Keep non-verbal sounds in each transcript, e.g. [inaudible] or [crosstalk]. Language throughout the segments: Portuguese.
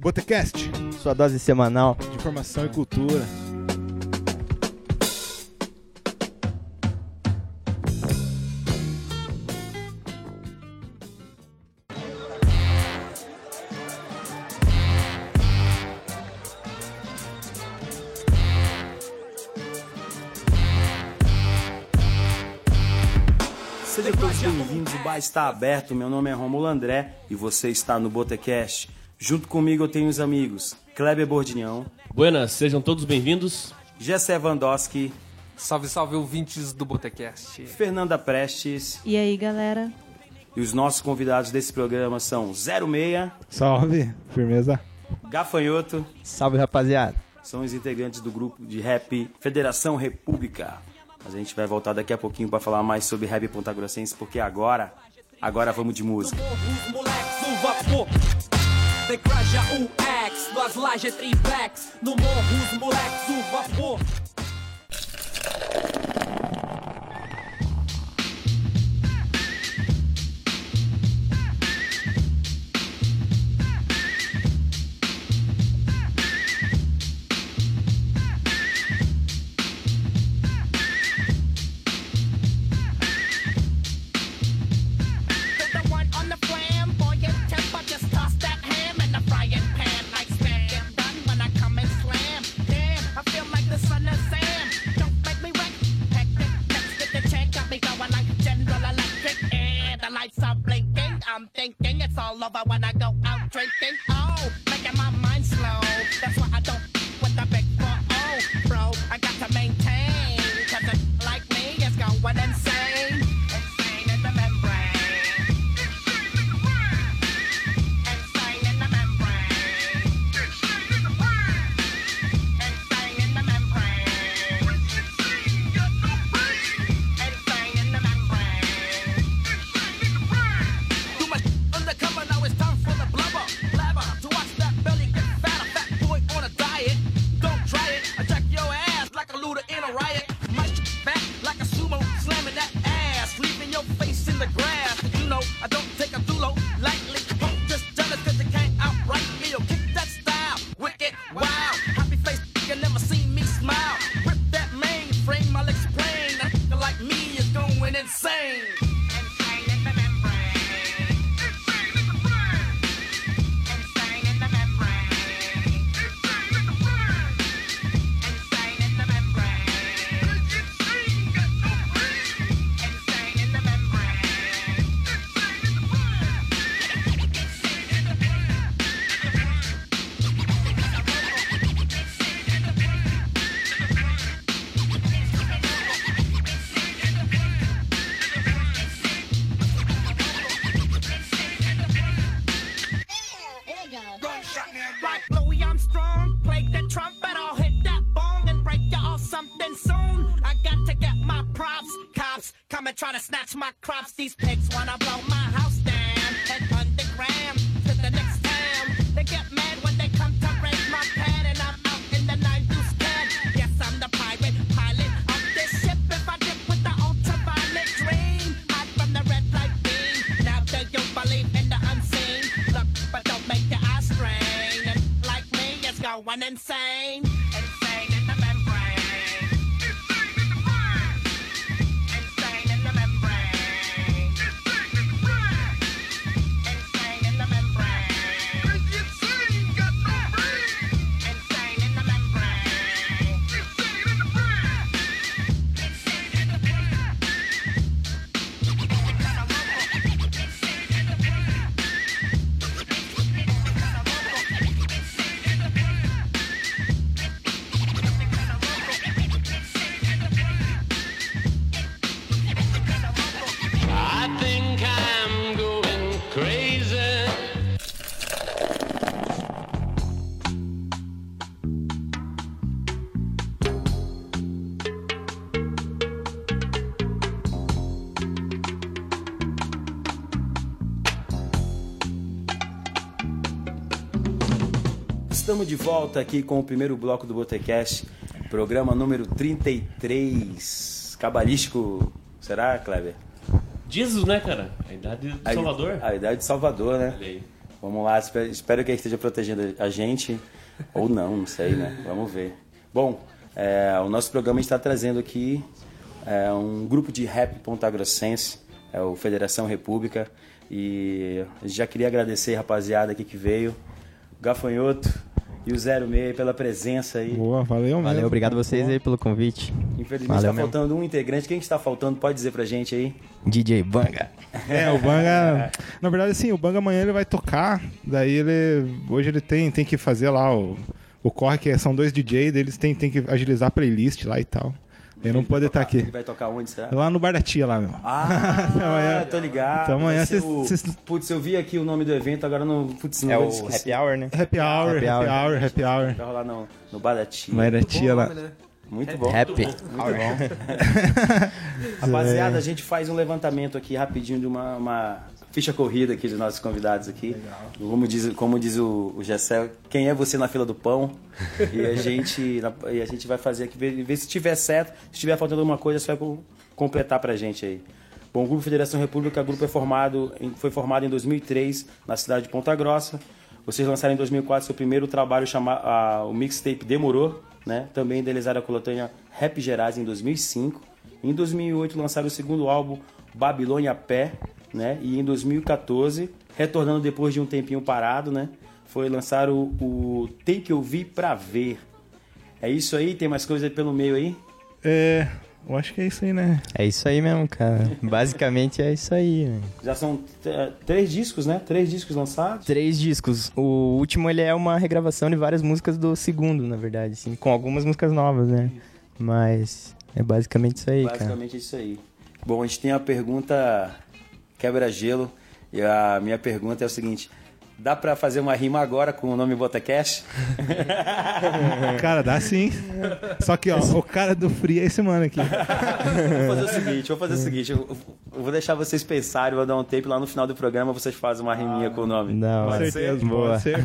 Botecast. Sua dose semanal. De informação e cultura. Seja bem-vindo, o bar está aberto. Meu nome é Romulo André e você está no Botecast Junto comigo eu tenho os amigos Kleber Bordignon. Buenas, sejam todos bem-vindos. Gessé Vandoski. Salve, salve, ouvintes do Botecast. Fernanda Prestes. E aí, galera? E os nossos convidados desse programa são 06. Salve, firmeza. Gafanhoto. Salve, rapaziada. São os integrantes do grupo de rap Federação República. Mas a gente vai voltar daqui a pouquinho para falar mais sobre rap pontagrossense, porque agora, agora vamos de música. Os moleques, o vapor. Haja o ex, nas lajes triplex, no morro os moleques, o vapor. Estamos de volta aqui com o primeiro bloco do Botecast, programa número 33. Cabalístico, será, Kleber? Dizos, né, cara? A idade de Salvador. A idade de Salvador, né? Vamos lá, espero, espero que ele esteja protegendo a gente. Ou não, não sei, né? Vamos ver. Bom, é, o nosso programa está trazendo aqui é, um grupo de rap pontagrossense, é o Federação República. E já queria agradecer, rapaziada, aqui que veio. Gafanhoto, e o 06 pela presença aí. Boa, valeu mesmo. Valeu, obrigado vocês aí pelo convite. Infelizmente Valeu está mesmo. faltando um integrante. Quem que está faltando? Pode dizer pra gente aí. DJ Banga. É, o Banga. Na verdade, assim, o Banga amanhã ele vai tocar. Daí ele. Hoje ele tem, tem que fazer lá o. O corre, que são dois DJ, eles têm, tem que agilizar a playlist lá e tal. Ele não pode estar Ele aqui. vai tocar onde, será? Lá no Bar da Tia, lá, meu. Ah, [laughs] Amanhã- tô ligado. Então amanhã Vai ser cês- o- cês- Putz, eu vi aqui o nome do evento, agora não. Putz, não É o esquecer. Happy Hour, né? Happy Hour, Happy Happy Hour. Hour, Happy Hour. Vai rolar no, no Bar da Tia. Bar da Tia lá. Né? Muito bom. Happy. [laughs] [laughs] Rapaziada, a gente faz um levantamento aqui rapidinho de uma, uma ficha corrida aqui dos nossos convidados aqui. Como diz, como diz o, o Gessé, quem é você na fila do pão? [laughs] E a gente, na- e a gente vai fazer aqui, ver, ver se tiver certo, se tiver faltando alguma coisa, você vai co- completar pra gente aí. Bom, o Grupo Federação República, o grupo é formado, foi formado em 2003 na cidade de Ponta Grossa. Vocês lançaram em 2004 seu primeiro trabalho chamado o mixtape Demorou, né? Também idealizaram a coletânea Rap Gerais em 2005. Em 2008 lançaram o segundo álbum Babilônia Pé, né? E em 2014, retornando depois de um tempinho parado, né? Foi lançar o, o Tem que ouvir pra ver. É isso aí? Tem mais coisa aí pelo meio aí? É. Eu acho que é isso aí, né? É isso aí mesmo, cara. [laughs] Basicamente é isso aí, né? Já são é, três discos, né? Três discos lançados. Três discos. O último ele é uma regravação de várias músicas do segundo, na verdade, assim, com algumas músicas novas, né? Mas é basicamente isso aí, cara. Basicamente é isso aí. Bom, a gente tem a pergunta quebra-gelo. E a minha pergunta é o seguinte: dá pra fazer uma rima agora com o nome Botacash? [laughs] Cara, dá sim. Só que, ó, o cara do Free é esse mano aqui. Vou fazer o seguinte, vou fazer o seguinte, eu, eu vou deixar vocês pensarem, vou dar um tape lá no final do programa, vocês fazem uma riminha com o nome. Não, Com Pode certeza, Boa. pode ser.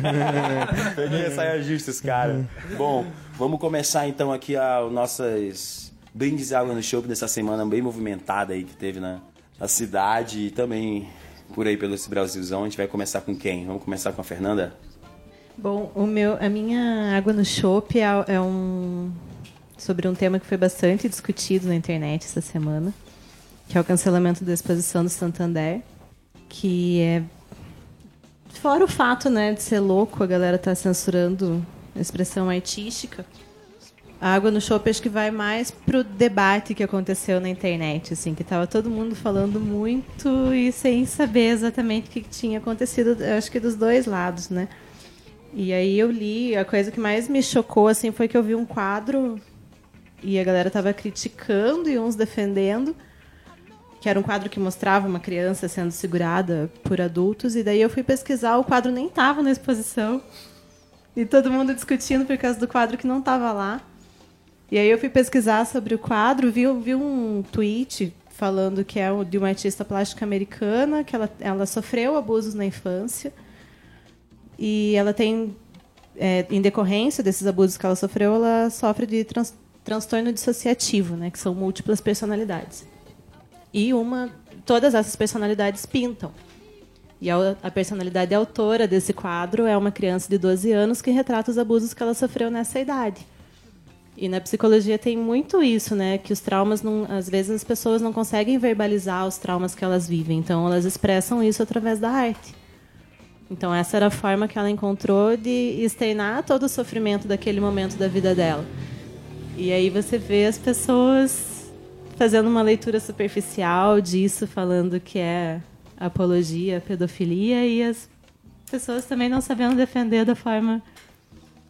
Peguei saia justos, cara. Bom, vamos começar então aqui a o nossas brindes de água no show dessa semana bem movimentada aí que teve na, na cidade e também por aí pelo esse Brasilzão. A gente vai começar com quem? Vamos começar com a Fernanda? Bom, o meu, a minha água no chopp é, é um sobre um tema que foi bastante discutido na internet essa semana, que é o cancelamento da exposição do Santander, que é fora o fato, né, de ser louco, a galera tá censurando a expressão artística. A água no chopp acho que vai mais pro debate que aconteceu na internet, assim, que tava todo mundo falando muito e sem saber exatamente o que tinha acontecido, acho que dos dois lados, né? E aí eu li, a coisa que mais me chocou assim foi que eu vi um quadro e a galera tava criticando e uns defendendo, que era um quadro que mostrava uma criança sendo segurada por adultos e daí eu fui pesquisar, o quadro nem tava na exposição. E todo mundo discutindo por causa do quadro que não tava lá. E aí eu fui pesquisar sobre o quadro, vi, vi um tweet falando que é de uma artista plástica americana, que ela, ela sofreu abusos na infância. E ela tem, é, em decorrência desses abusos que ela sofreu, ela sofre de trans- transtorno dissociativo, né, que são múltiplas personalidades. E uma, todas essas personalidades pintam. E a, a personalidade autora desse quadro é uma criança de 12 anos que retrata os abusos que ela sofreu nessa idade. E na psicologia tem muito isso, né? Que os traumas, não, às vezes as pessoas não conseguem verbalizar os traumas que elas vivem, então elas expressam isso através da arte. Então essa era a forma que ela encontrou de externar todo o sofrimento daquele momento da vida dela. E aí você vê as pessoas fazendo uma leitura superficial disso, falando que é apologia pedofilia e as pessoas também não sabendo defender da forma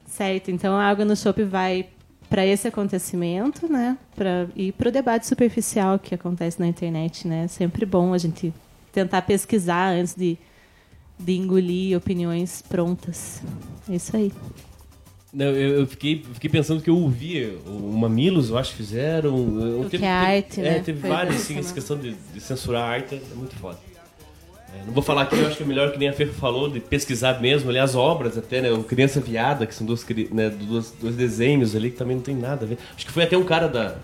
certa. Então a água no chope vai para esse acontecimento, né? Para ir para o debate superficial que acontece na internet, né? É sempre bom a gente tentar pesquisar antes de, de engolir opiniões prontas. É isso aí. Não, eu, eu fiquei, fiquei pensando que eu ouvi o Mamilos, eu acho que fizeram. eu- O teve- que é arte, É, né? teve Foi vários, essa assim, essa semana. questão de, de censurar a arte é muito foda. É, não vou falar aqui, eu acho que é melhor que nem a Fer falou, de pesquisar mesmo, aliás, obras até, né? O Criança Viada, que são cri- né, duas, dois desenhos ali que também não tem nada a ver. Acho que foi até um cara da.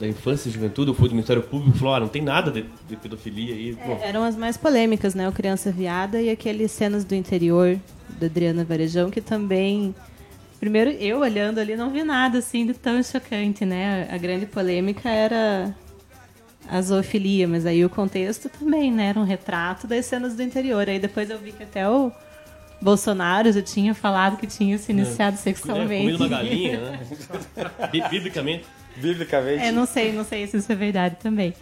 da infância e juventude, eu fui do Ministério Público e falou, ah, não tem nada de, de pedofilia aí. É, eram as mais polêmicas, né? O Criança Viada e aqueles cenas do interior da Adriana Varejão, que também. Primeiro, eu olhando ali não vi nada assim de tão chocante, né? A grande polêmica era a zoofilia, mas aí o contexto também, né? Era um retrato das cenas do interior. Aí depois eu vi que até o Bolsonaro já tinha falado que tinha se iniciado é, sexualmente. comendo uma galinha, né? [laughs] Bi- Biblicamente. Biblicamente. É, não sei, não sei se isso é verdade também.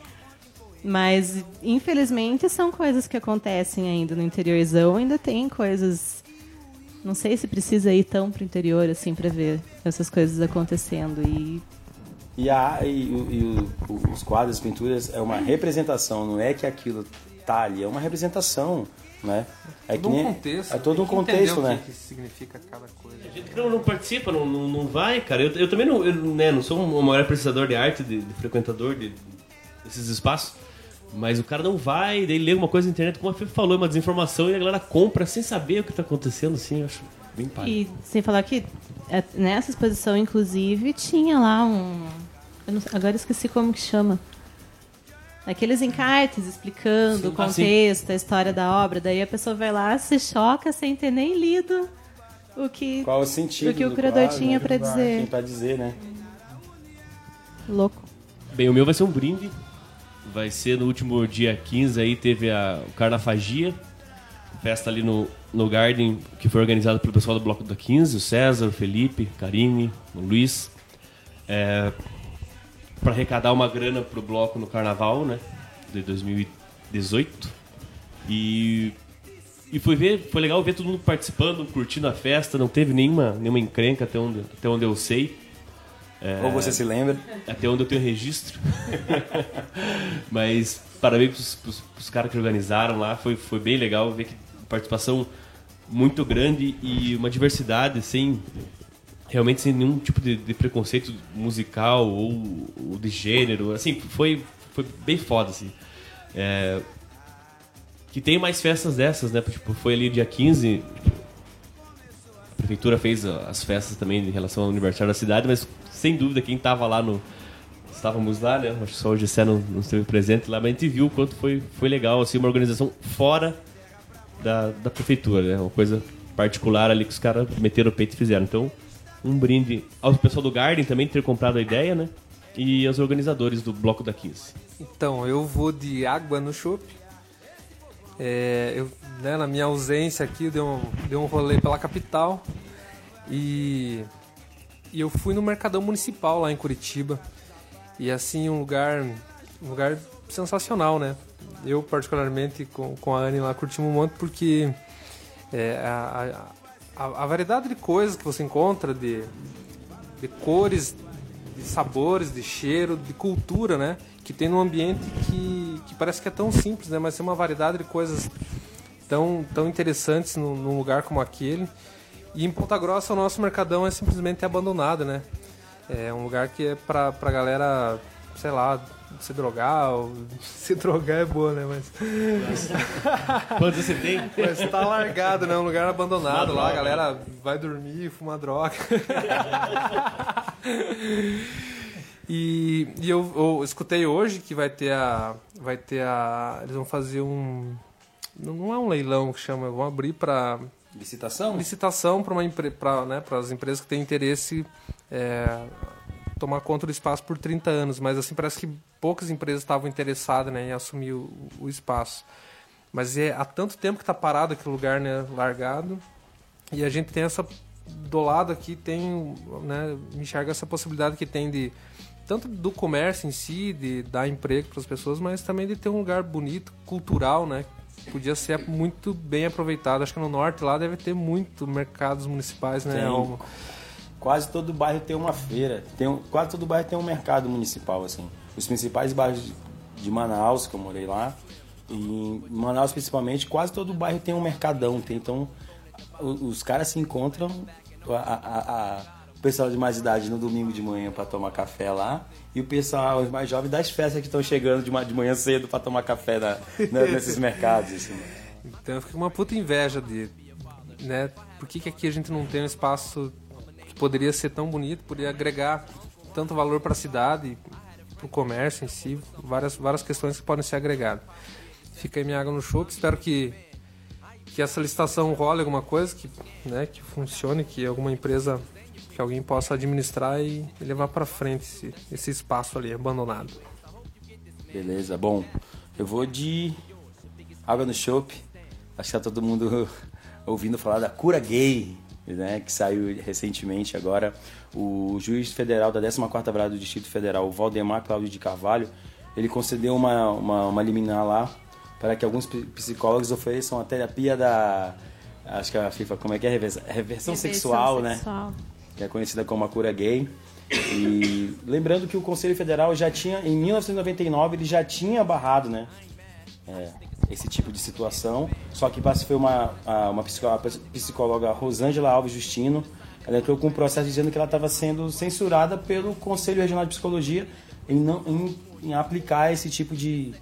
Mas, infelizmente, são coisas que acontecem ainda no interiorzão. Ainda tem coisas. Não sei se precisa ir tão pro interior assim pra ver essas coisas acontecendo. E E, a, e, e o- os quadros, as pinturas, é uma representação, não é que aquilo tá ali, é uma representação, né? É todo que um nem- contexto. É todo um contexto, o que né? que significa cada coisa. A gente que não, não participa, não, não, não vai, cara. Eu, eu também não, eu, né, não sou um maior apreciador de arte, de, de frequentador de, desses espaços. Mas o cara não vai, daí lê uma coisa na internet, como a Fê falou, é uma desinformação, e a galera compra sem saber o que tá acontecendo, assim, eu acho bem palha. E sem falar que é, nessa exposição, inclusive, tinha lá um. Eu não sei- agora eu esqueci como que chama. Aqueles encartes explicando Sim. o Ah, contexto, a história da obra. Daí a pessoa vai lá, se choca sem ter nem lido o que. Qual o sentido O que o do curador quadro, tinha né? pra dizer. Tem pra dizer, né? Louco. Bem, o meu vai ser um brinde. Vai ser no último dia 15 aí, teve a Carnafagia, festa ali no, no Garden, que foi organizada pelo pessoal do Bloco da 15, o César, o Felipe, Karine, o Luiz. É, para arrecadar uma grana pro bloco no carnaval, né? De 2018. E. E foi ver, foi legal ver todo mundo participando, curtindo a festa, não teve nenhuma, nenhuma encrenca até onde, até onde eu sei. É, Ou você se lembra? até onde eu tenho registro. [laughs] Mas parabéns pros, pros, pros caras que organizaram lá, foi, foi bem legal ver que participação muito grande e uma diversidade sem realmente sem nenhum tipo de, de preconceito musical ou, ou de gênero, assim, foi, foi bem foda, assim. É, que tem mais festas dessas, né? Tipo, foi ali dia 15, a prefeitura fez as festas também em relação ao aniversário da cidade, mas sem dúvida quem estava lá no. Estávamos lá, né? Acho que só o Gessé não, não esteve presente lá, mas a gente viu o quanto foi, foi legal, assim, uma organização fora da, da prefeitura, né? Uma coisa particular ali que os caras meteram o peito e fizeram. Então, um brinde ao pessoal do Garden também ter comprado a ideia, né? E aos organizadores do Bloco da 15. Então, eu vou de água no chopp. É, eu, né, na minha ausência aqui, eu dei um, dei um rolê pela capital e, e eu fui no Mercadão Municipal lá em Curitiba. E assim, um lugar, um lugar sensacional, né? Eu, particularmente, com, com a Anne lá, curtimos um monte porque é, a, a, a- variedade de coisas que você encontra, de, de cores, de sabores, de cheiro, de cultura, né? Que tem num ambiente que, que parece que é tão simples, né? Mas tem uma variedade de coisas tão, tão interessantes num, num lugar como aquele. E em Ponta Grossa o nosso mercadão é simplesmente abandonado, né? É um lugar que é pra, pra galera, sei lá, se drogar. Ou... [laughs] Se drogar é boa, né? Mas, [laughs] Quantos você tem? mas tá largado, né? Um lugar abandonado lá, a galera vai dormir, fumar droga. [laughs] E, e eu, eu escutei hoje que vai ter a. Vai ter a. Eles vão fazer um. Não é um leilão que chama, vão abrir para Licitação? licitação para né, as empresas que têm interesse é, tomar conta do espaço por 30 anos. Mas assim, parece que poucas empresas estavam interessadas né, em assumir o, o espaço. Mas é há tanto tempo que está parado aquele lugar, né, largado. E a gente tem essa do lado aqui tem, né, me enxerga essa possibilidade que tem de tanto do comércio em si, de dar emprego para as pessoas, mas também de ter um lugar bonito, cultural, né? Podia ser muito bem aproveitado. Acho que no norte lá deve ter muito mercados municipais, né? Alma? Quase todo bairro tem uma feira. Tem um- quase todo bairro tem um mercado municipal, assim. Os principais bairros de- de Manaus, que eu morei lá, e em Manaus principalmente, quase todo bairro tem um mercadão. Tem, então, o- os caras se encontram, a, a- a- o pessoal de mais idade no domingo de manhã para tomar café lá, e o pessoal, os mais jovens, das festas que estão chegando de, de manhã cedo para tomar café na- na- [laughs] nesses mercados. Assim. Então eu fico com uma puta inveja de, né? Por que, que aqui a gente não tem um espaço poderia ser tão bonito, poderia agregar tanto valor para a cidade, o comércio em si, várias, várias questões que podem ser agregadas. Fica aí minha água no chope, espero que, que essa licitação role alguma coisa, que, né, que funcione, que alguma empresa, que alguém possa administrar e, e levar para frente esse, esse espaço ali abandonado. Beleza, bom. Eu vou de água no chope. Acho que tá todo mundo [laughs] ouvindo falar da cura gay, né? Que saiu recentemente agora. O juiz federal da 14ª Vara do Distrito Federal, o Valdemar Cláudio de Carvalho, ele concedeu uma, uma, uma liminar lá para que alguns psicólogos ofereçam a terapia da... Acho que a FIFA, como é que é? Reversão, reversão sexual, né? sexual. que é conhecida como a cura gay. E lembrando que o Conselho Federal já tinha, em 1999, ele já tinha barrado, né? é, esse tipo de situação. Só que foi uma, uma psicóloga Rosângela Alves Justino. Ela entrou com um processo dizendo que ela estava sendo censurada pelo Conselho Regional de Psicologia em, não, em, em aplicar esse tipo de.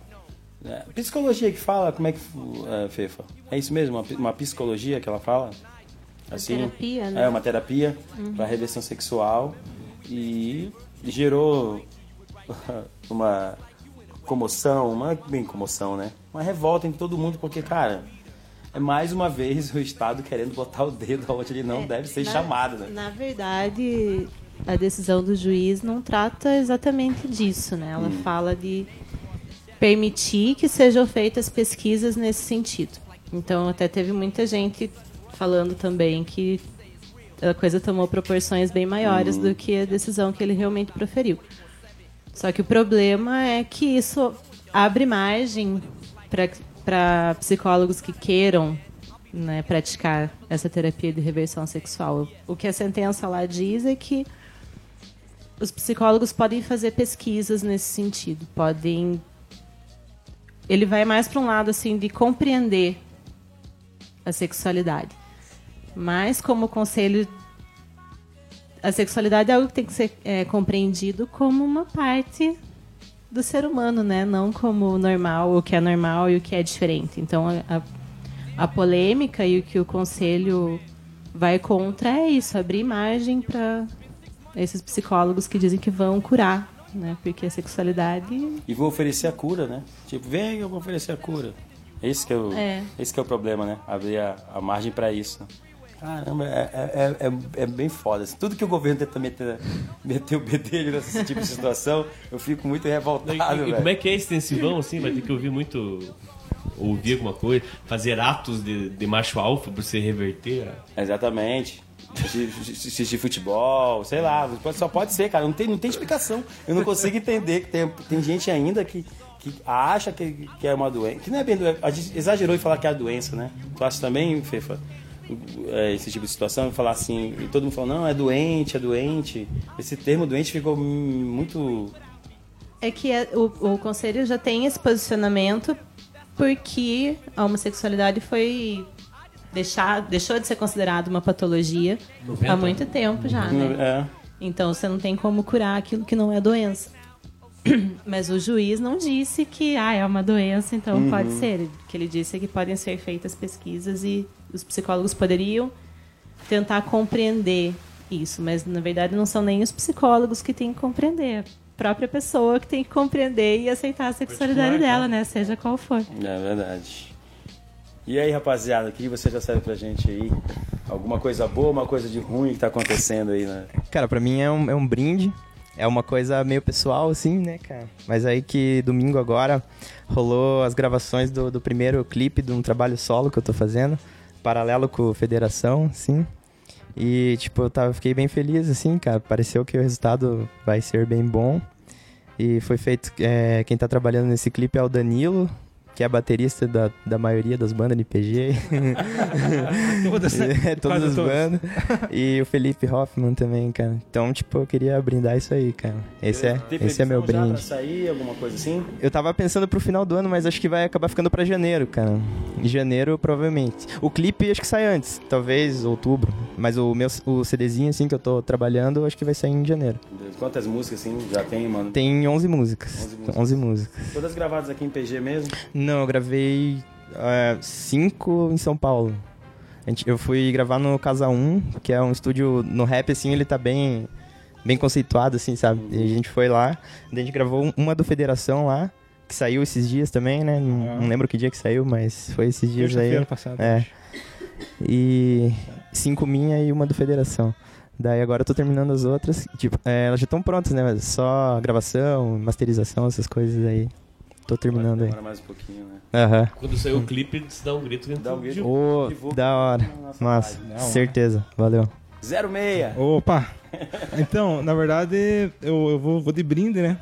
é, psicologia que fala, como é que. É, Fefa? É isso mesmo? Uma, uma psicologia que ela fala? Assim, terapia, né? É, uma terapia para reversão sexual. E gerou [laughs] uma comoção, uma bem comoção, né? Uma revolta em todo mundo, porque, cara, é mais uma vez o Estado querendo botar o dedo onde ele não deve ser É, Na- chamado, né? Na verdade, a decisão do juiz não trata exatamente disso, né? Ela fala de permitir que sejam feitas pesquisas nesse sentido. Então, até teve muita gente falando também que a coisa tomou proporções bem maiores do que a decisão que ele realmente proferiu. Só que o problema é que isso abre margem para psicólogos que queiram né, praticar essa terapia de reversão sexual. O que a sentença lá diz é que os psicólogos podem fazer pesquisas nesse sentido, podem ele vai mais para um lado assim de compreender a sexualidade. Mas como conselho a sexualidade é algo que tem que ser é, compreendido como uma parte do ser humano, né? Não como o normal, o que é normal e o que é diferente. Então, a, a, polêmica e o que o conselho vai contra é isso, abrir margem para esses psicólogos que dizem que vão curar, né? Porque a sexualidade E vou oferecer a cura, né? Tipo, vem, eu vou oferecer a cura. Esse que é o, É. Esse que é o problema, né? Abrir a, a margem para isso. né? Caramba, é, é, é, é bem foda. assim. Tudo que o governo tenta meter, meter o bedelho nesse [laughs] tipo de situação, eu fico muito E, revoltado, e como é que é extensivão, assim? Vai ter que ouvir muito. Ouvir alguma coisa, fazer atos de, de macho alfa pra você reverter. a- Exatamente. Assistir- futebol, sei lá, só pode ser, cara. Não tem, não tem explicação. Eu não consigo entender que tem, tem gente ainda que, que acha que, que é uma doença. Que não é bem doença. A gente exagerou em falar que é a doença, né? Tu acha também, Fefa? É, Esse tipo de situação, falar assim, e todo mundo falou, não, é doente, é doente. Esse termo doente ficou muito. É que é- o, o conselho já tem esse posicionamento porque a homossexualidade foi deixar, deixou de ser considerada uma patologia há muito tempo já, né? É. Então você não tem como curar aquilo que não é doença. [coughs] Mas o juiz não disse que ah, é uma doença, então pode ser. O que ele disse é que podem ser feitas pesquisas e os psicólogos poderiam tentar compreender isso. Mas na verdade não são nem os psicólogos que têm que compreender. A própria pessoa que tem que compreender e aceitar a sexualidade dela, né? Seja qual for. É verdade. E aí, rapaziada, o que você já sabe pra gente aí? Alguma coisa boa, uma coisa de ruim que tá acontecendo aí, né? Cara, pra mim é um, é um brinde. É uma coisa meio pessoal, assim, né, cara? Mas aí que domingo agora rolou as gravações do, do primeiro clipe de um trabalho solo que eu tô fazendo, paralelo com Federação, sim. E, tipo, eu tava, fiquei bem feliz, assim, cara. Pareceu que o resultado vai ser bem bom. E foi feito. é, quem tá trabalhando nesse clipe é o Danilo, que é baterista da, da maioria das bandas de PG. [laughs] Todas, né? [laughs] É, todas as bandas. [laughs] E o Felipe Hoffman também, cara. Então, tipo, eu queria brindar isso aí, cara. Esse é, Tem esse é meu já brinde. Pra sair, alguma coisa assim? Eu tava pensando pro final do ano, mas acho que vai acabar ficando pra janeiro, cara. Em janeiro, provavelmente. O clipe acho que sai antes, talvez outubro. Mas o meu o CDzinho, assim, que eu tô trabalhando, acho que vai sair em janeiro. Quantas músicas assim já tem, mano? Tem 11 músicas. 11 músicas. 11 músicas. Todas gravadas aqui em PG mesmo? Não, eu gravei 5 em São Paulo. Eu fui gravar no Casa 1, que é um estúdio no rap, assim, ele tá bem bem conceituado, assim, sabe? E a gente foi lá, a gente gravou um- uma do Federação lá, que saiu esses dias também, né? Não, Ah. não lembro que dia que saiu, mas foi esses dias aí. Terça-feira passada. É. E cinco minha e uma do Federação. Daí agora eu tô terminando as outras. Tipo, é, elas já estão prontas, né? Mas Só gravação, masterização, essas coisas aí. Tô terminando aí. Demora mais um pouquinho, né? Aham. Quando sair o clipe, você dá um grito Dá um grito. Ô, da hora. nossa Massa. Da hora. certeza. Valeu. 06. Opa! Então, na verdade, eu, eu vou, vou de brinde, né?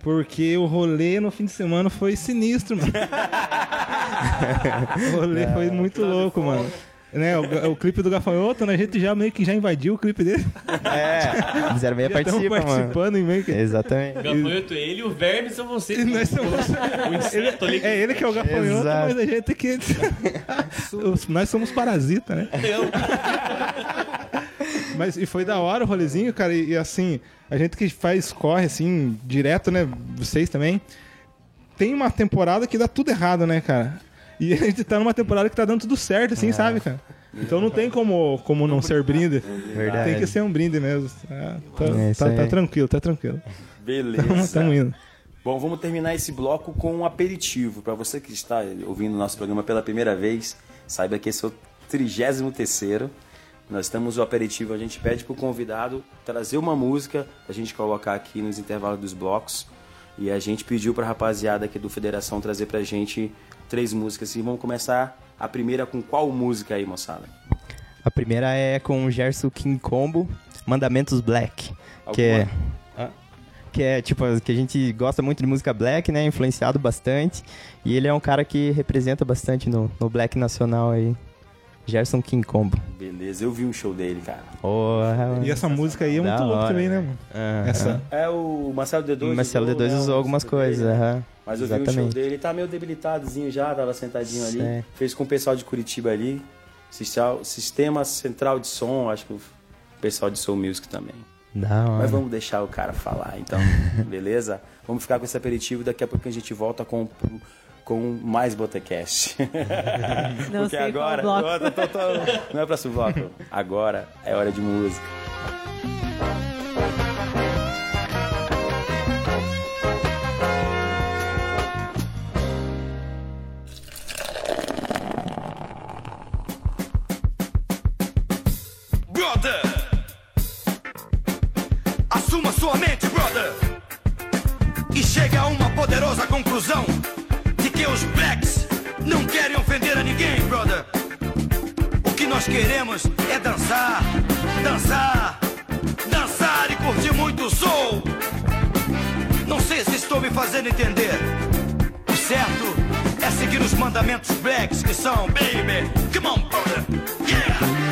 Porque o rolê no fim de semana foi sinistro, mano. [laughs] o rolê foi muito louco, mano. Né, o, o clipe do Gafanhoto, né? A gente já meio que já invadiu o clipe dele. É, 06 Já estamos participa, mano. participando e meio que... Exatamente. O gafanhoto é ele e o verme são vocês. E nós somos- [laughs] O inseto ali. É ele que é o gafanhoto, Exato. mas a gente que. [laughs] Nós somos parasita, né? [laughs] Mas e foi da hora o rolezinho, cara. E, e, assim, a gente que faz corre assim, direto, né? Vocês também. Tem uma temporada que dá tudo errado, né, cara? E a gente tá numa temporada que tá dando tudo certo, assim, sabe, cara? Então não tem como, como não ser brinde. Verdade. Tem que ser um brinde mesmo. Ah, tá, É tá- tá aí. tranquilo, tá tranquilo. Beleza. Tamo, tamo indo. Bom, vamos terminar esse bloco com um aperitivo. Para você que está ouvindo nosso programa pela primeira vez, saiba que esse é o 33 Nós temos o aperitivo, a gente pede pro convidado trazer uma música pra gente colocar aqui nos intervalos dos blocos. E a gente pediu pra rapaziada aqui do Federação trazer pra gente três músicas. E vamos começar a primeira com qual música aí, moçada? A primeira é com o Gerson King Combo, Mandamentos Black. Que é, que é tipo, que a gente gosta muito de música black, né? Influenciado bastante. E ele é um cara que representa bastante no, no black nacional aí. Gerson King Combo. Beleza, eu vi um show dele, cara. Porra, E essa música aí é muito louca também, né, mano? Aham. Essa. É o Marcelo D2. Marcelo usou, D2 né, usou algumas coisas, né? aham. Mas eu vi o show Exatamente. dele, ele tá meio debilitadozinho já, tava sentadinho ali. Certo. Fez com o pessoal de Curitiba ali. Sistema- Sistema Central de Som, acho que o pessoal de Soul Music também. Da hora. Mas vamos deixar o cara falar, então, [laughs] beleza? Vamos ficar com esse aperitivo, daqui a pouco a gente volta com, com mais Botecast. [laughs] Não Porque sei agora. qual bloco. Tô- tô- tô- Não é próximo bloco. Agora é hora de música. De que os blacks não querem ofender a ninguém, brother! O que nós queremos é dançar, dançar, dançar e curtir muito soul! Não sei se estou me fazendo entender. O certo é seguir os mandamentos blacks que são, baby, come on, brother, yeah!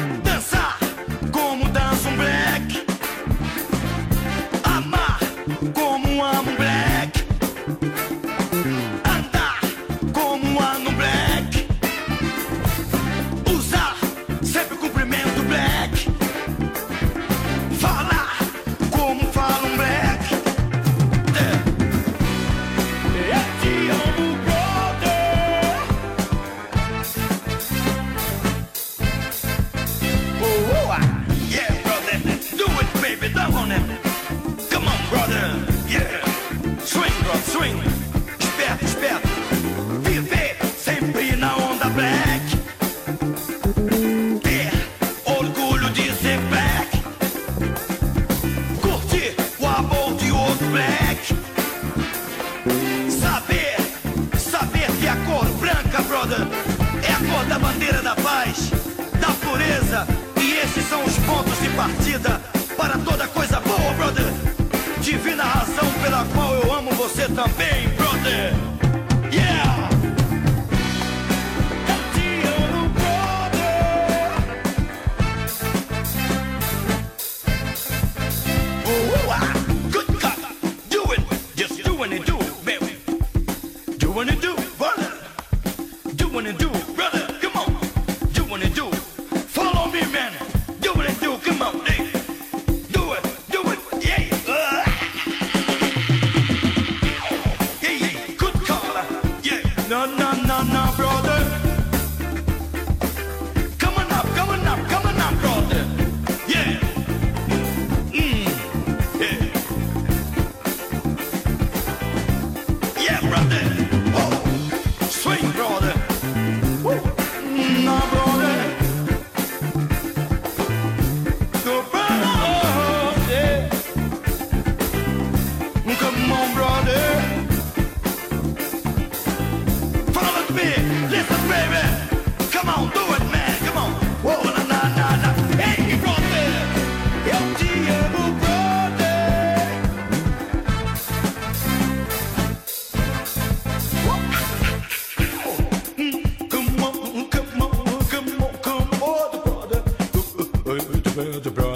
Brother, brother.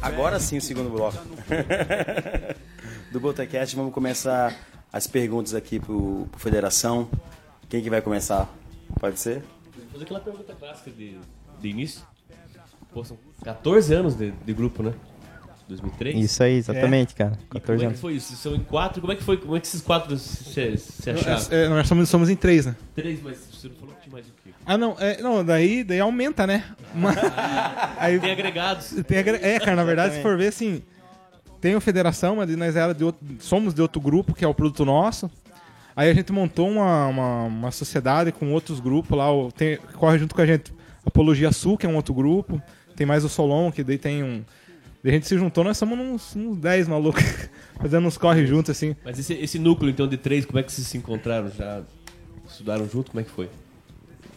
Agora sim o segundo bloco. [laughs] Do Botecast, vamos começar as perguntas aqui pro, pro Federação. Quem que vai começar? Pode ser? Vou fazer aquela pergunta clássica de, de início. Pô, são 14 anos de, de grupo, né? 2003? Isso aí, exatamente, cara. E 14 como é que anos. foi isso? São em quatro, como é que foi? Como é que esses quatro se, se acharam? É, nós somos, somos em três, né? Três, mas você não falou que tinha mais do que. Ah, não, é, não daí, daí aumenta, né? Mas- [laughs] aí Tem agregados. tem agre- é, cara, na verdade, se for ver, assim, tem o Federação, mas nós era de outro, somos de outro grupo, que é o produto nosso. Aí a gente montou uma, uma, uma sociedade com outros grupos lá, tem, corre junto com a gente Apologia Sul, que é um outro grupo, tem mais o Solon, que daí tem um... daí a gente se juntou, nós somos uns, uns 10 malucos, [laughs] fazendo uns corre juntos, assim. Mas esse, esse núcleo, então, de três, como é que vocês se encontraram? Já estudaram junto? Como é que foi?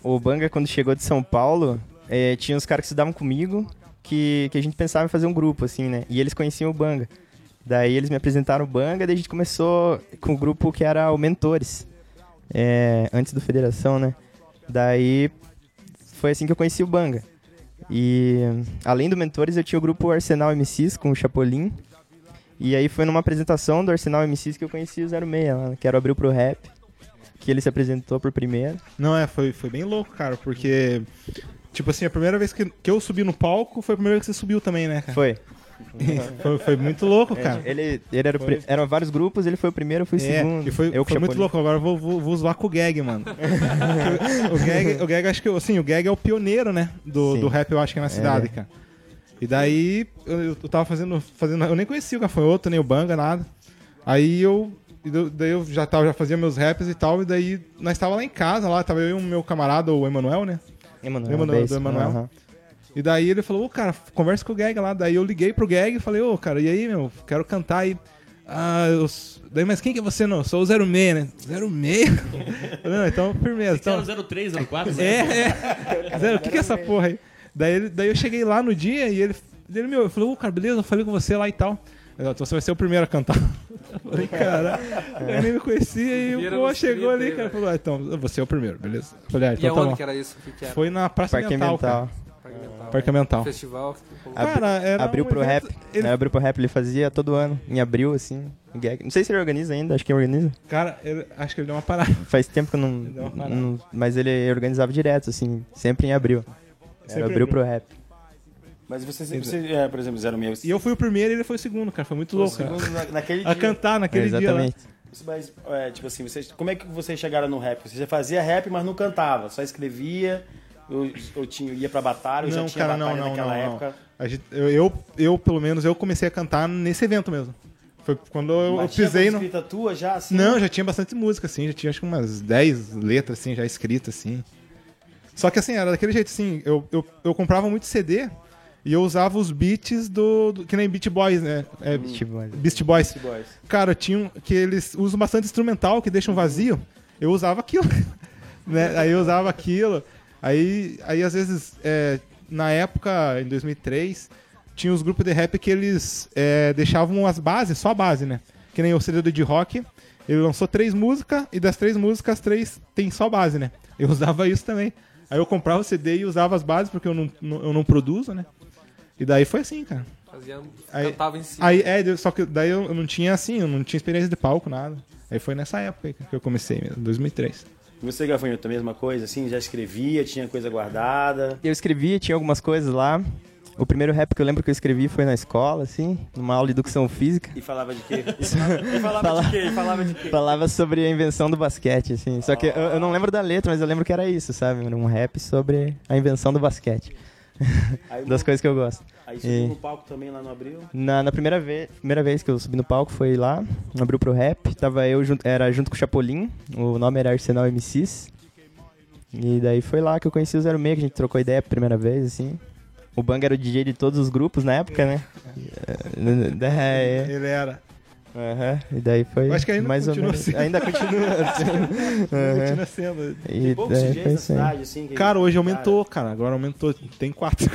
O Banga, quando chegou de São Paulo, eh, tinha uns caras que estudavam comigo que, que a gente pensava em fazer um grupo, assim, né? E eles conheciam o Banga. Daí eles me apresentaram o Banga, daí a gente começou com o grupo que era o Mentores, eh, antes do Federação, né? Daí foi assim que eu conheci o Banga. E além do Mentores, eu tinha o grupo Arsenal MCs com o Chapolin. E aí foi numa apresentação do Arsenal MCs que eu conheci o 06, lá, que era o Abril pro Rap, que ele se apresentou por primeiro. Não, é, foi, foi bem louco, cara, porque, tipo assim, a primeira vez que, que eu subi no palco foi a primeira vez que você subiu também, né, cara? Foi. [laughs] Foi, foi muito louco, cara. Ele, ele era Foi. eram vários grupos, ele foi o primeiro, eu fui o É, segundo. e foi, eu foi muito louco. Agora eu vou, vou, vou zoar com o Gag, mano. [laughs] o, Gag, o Gag, acho que, assim, o Gag é o pioneiro, né, do, Sim. do rap, eu acho que é na cidade, É. cara. E daí, eu, eu tava fazendo, fazendo, eu nem conhecia o Gafanhoto, nem o Banga, nada. Aí eu, daí eu já, tava, já fazia meus raps e tal, e daí nós tava lá em casa, lá, tava eu e o meu camarada, o Emanuel, né? Emanuel, Emanuel, do Emanuel. aham. E daí ele falou, ô cara, conversa com o Gag lá. Daí eu liguei pro Gag e falei, ô cara, e aí, meu, quero cantar aí. Ah, eu... Daí, mas quem que é você não? Eu sou o 06, né? 06? [laughs] não, então, firmeza. Então... Então, 03, 04, É, é. Zero, o que, que é essa porra aí? Daí, ele- daí eu cheguei lá no dia e ele, ele meu, eu falei, ô cara, beleza, eu falei com você lá e tal. Então você vai ser o primeiro a cantar. [laughs] Eu falei, cara, eu nem me conhecia e o pô nos chegou ali, cara, né? falou, ah, então você é o primeiro, beleza? Eu falei, ah, E então tá aonde bom. que era isso? O que, que era? Foi na Praça Parque Ambiental. cara. Parque Ambiental. Parque Ambiental. Festival. Abri- Cara, era abriu um pro evento- rap. ele- né, abriu pro rap, ele fazia todo ano, em abril, assim. Não sei se ele organiza ainda, acho que organiza. Cara, ele- acho que ele deu uma parada. [laughs] Faz tempo que eu não. não- mas ele organizava direto, assim, sempre em abril. Era Sempre abril abril. pro rap. Mas você, você é, por exemplo, 06. E eu fui o primeiro e ele foi o segundo, cara. Foi muito louco, na- naquele A dia. cantar naquele dia lá. Exatamente. Mas, é, tipo assim, vocês, como é que vocês chegaram no rap? Você já fazia rap, mas não cantava, só escrevia, ou, ou tinha, ia pra batalha, já Não, tinha cara, não, batalha não, naquela não, não. época? A gente- eu, eu, eu, pelo menos, eu comecei a cantar nesse evento mesmo. Foi quando eu, eu Mas tinha pisei coisa no... escrita tua já, assim? Não, já tinha bastante música, assim. Já tinha acho que umas 10 letras, assim, já escritas, assim. Só que, assim, era daquele jeito, assim. Eu, eu, eu comprava muito CD E eu usava os beats do, do- que nem Beat Boys, né? É, Beast Boys. Beast Boys. Beast Boys. Cara, tinha um, que eles usam bastante instrumental que deixam vazio. Eu usava aquilo. [laughs] né? Aí eu usava aquilo. Aí, aí às vezes, é, na época, em 2003, tinha os grupos de rap que eles é, deixavam as bases, só a base, né? Que nem o CD do Ed Rock. Ele lançou três músicas e das três músicas, três tem só base, né? Eu usava isso também. Aí eu comprava o CD e usava as bases porque eu não, não- eu não produzo, né? E daí foi assim, cara. Fazia, Aí- cantava em cima. Aí, é, só que daí eu eu não tinha assim, eu não tinha experiência de palco, nada. Aí foi nessa época que eu comecei mesmo, 2003. Você, Gafanhoto, a mesma coisa, assim? Já escrevia, tinha coisa guardada. Eu escrevi, tinha algumas coisas lá. O primeiro rap que eu lembro que eu escrevi foi na escola, assim, numa aula de educação física. E falava de quê? [laughs] E falava de quê? E falava de quê? Falava sobre a invenção do basquete, assim. Só que eu, eu não lembro da letra, mas eu lembro que era isso, sabe? Era um rap sobre a invenção do basquete. Aí, [laughs] das coisas que eu gosto. Aí subiu E- no palco também lá no Abril. Na, na primeira, vez, primeira vez que eu subi no palco foi lá, abriu pro rap. Tava eu, junto, era junto com o Chapolin, o nome era Arsenal MCs. E daí foi lá que eu conheci o 06, que a gente trocou ideia a primeira vez, assim. O Bang era o DJ de todos os grupos na época, né? É, [laughs] é, Ele era. Aham, E daí foi Eu acho que ainda mais ou continua menos. sendo. Ainda continua. [laughs] assim. Aham. Continua sendo. E Tem poucos DJs na aí. cidade, assim. que- Cara, hoje aumentou, cara. Agora aumentou. Tem quatro.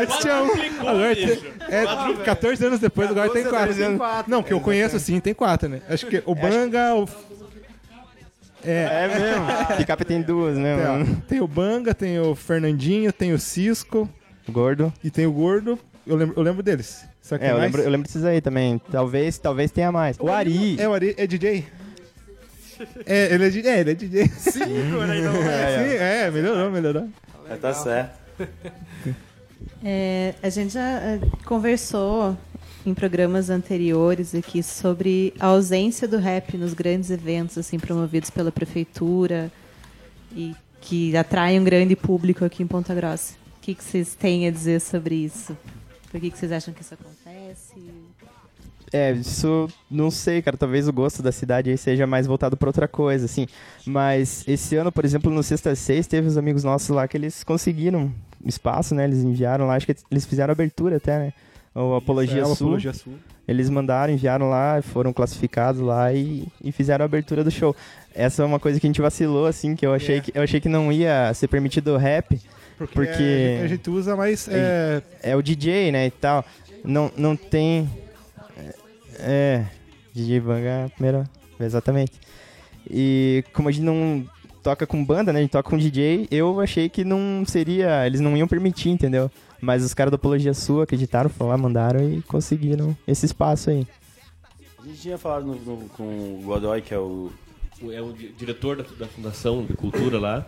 Antes tinha um. Agora tem, é, 14 anos depois, agora tem quatro. Não, que eu conheço sim, tem quatro, né? Acho que o Banga, o. É, É mesmo. Picape tem duas, né, tem, ó, tem o Banga, tem o Fernandinho, tem o Cisco Gordo. e tem o Gordo. Eu lembro, eu lembro deles. Só que É, eu mais? lembro, eu lembro desses aí também. Talvez, talvez tenha mais. O Ari. É, o Ari é DJ? É, ele é, DJ, é, ele é DJ. [laughs] Sim, é, melhorou, melhorou. É, tá certo. [laughs] É, a gente já é, conversou em programas anteriores aqui sobre a ausência do rap nos grandes eventos assim promovidos pela prefeitura e que atraem um grande público aqui em Ponta Grossa. O que, que vocês têm a dizer sobre isso? Por que, que vocês acham que isso acontece? É, isso não sei, cara. Talvez o gosto da cidade aí seja mais voltado pra outra coisa, assim. Mas esse ano, por exemplo, no Sexta 6, teve os amigos nossos lá que eles conseguiram espaço, né? Eles enviaram lá, acho que eles fizeram abertura até, né? O Apologia É, Sul. Apologia Sul. Eles mandaram, enviaram lá, foram classificados lá e, e fizeram a abertura do show. Essa é uma coisa que a gente vacilou, assim, que eu achei, É. que, eu achei que não ia ser permitido o rap, Porque, Porque- a gente usa mais. É, é o DJ, né, e tal. Não, não tem... É, DJ Banga é a primeira... Exatamente. E como a gente não toca com banda, né, a gente toca com DJ, eu achei que não seria... Eles não iam permitir, entendeu? Mas os caras da Apologia Sul acreditaram, foram lá, mandaram e conseguiram esse espaço aí. A gente tinha falado no- no- com o Godoy, que é o. É o di- diretor da, da Fundação de Cultura lá,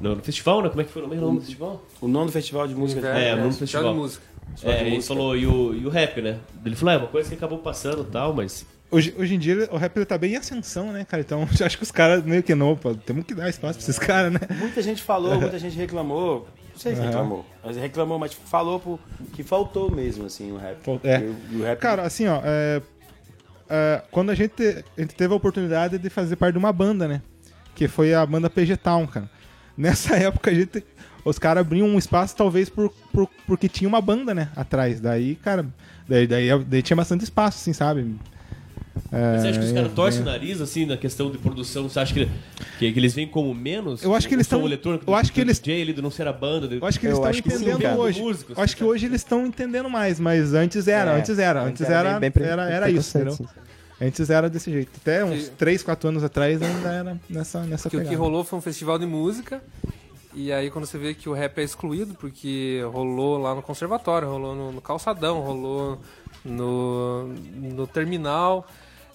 no, no festival, né? Como é que foi o nome do festival? O nono festival de música. Inverno, É, né? no Festival festival. de música. Festival de É, ele música. falou, e o, e o rap, né? Ele falou, é uma coisa que acabou passando e tal, mas hoje, hoje em dia o rap ele tá bem em ascensão, né, cara? Então eu [laughs] acho que os caras meio que não, pô, temos que dar espaço pra esses caras, né? Muita gente falou, [laughs] muita gente reclamou. Não sei se reclamou. Mas reclamou, mas falou pro- que faltou mesmo, assim, o rap. É. E o- e o rap Cara, assim, ó, é, é, quando a gente, a gente teve a oportunidade de fazer parte de uma banda, né? Que foi a banda PG Town, cara. Nessa [laughs] época a gente. Os caras abriam um espaço, talvez, por, por- porque tinha uma banda, né? Atrás. Daí, cara. Daí, daí, daí tinha bastante espaço, assim, sabe? É, você acha que os é, caras torcem é. o nariz, assim, na questão de produção? Você acha que, que, que eles vêm como menos? Eu acho que eles som tão- eletrônico eu do- acho que eles- DJ ali, de não ser a banda. Eu acho que eles estão sim, entendendo cara. hoje. Músicos, eu acho que hoje eles estão entendendo mais, mas antes era, É, antes era, antes era, bem- bem pre- era, era isso, entendeu? Antes era desse jeito. Até uns Que- 3, 4 anos atrás ainda era nessa, nessa que o que pegada. rolou foi um festival de música. E aí quando você vê que o rap é excluído, porque rolou lá no conservatório, rolou no, no calçadão, rolou no, no terminal,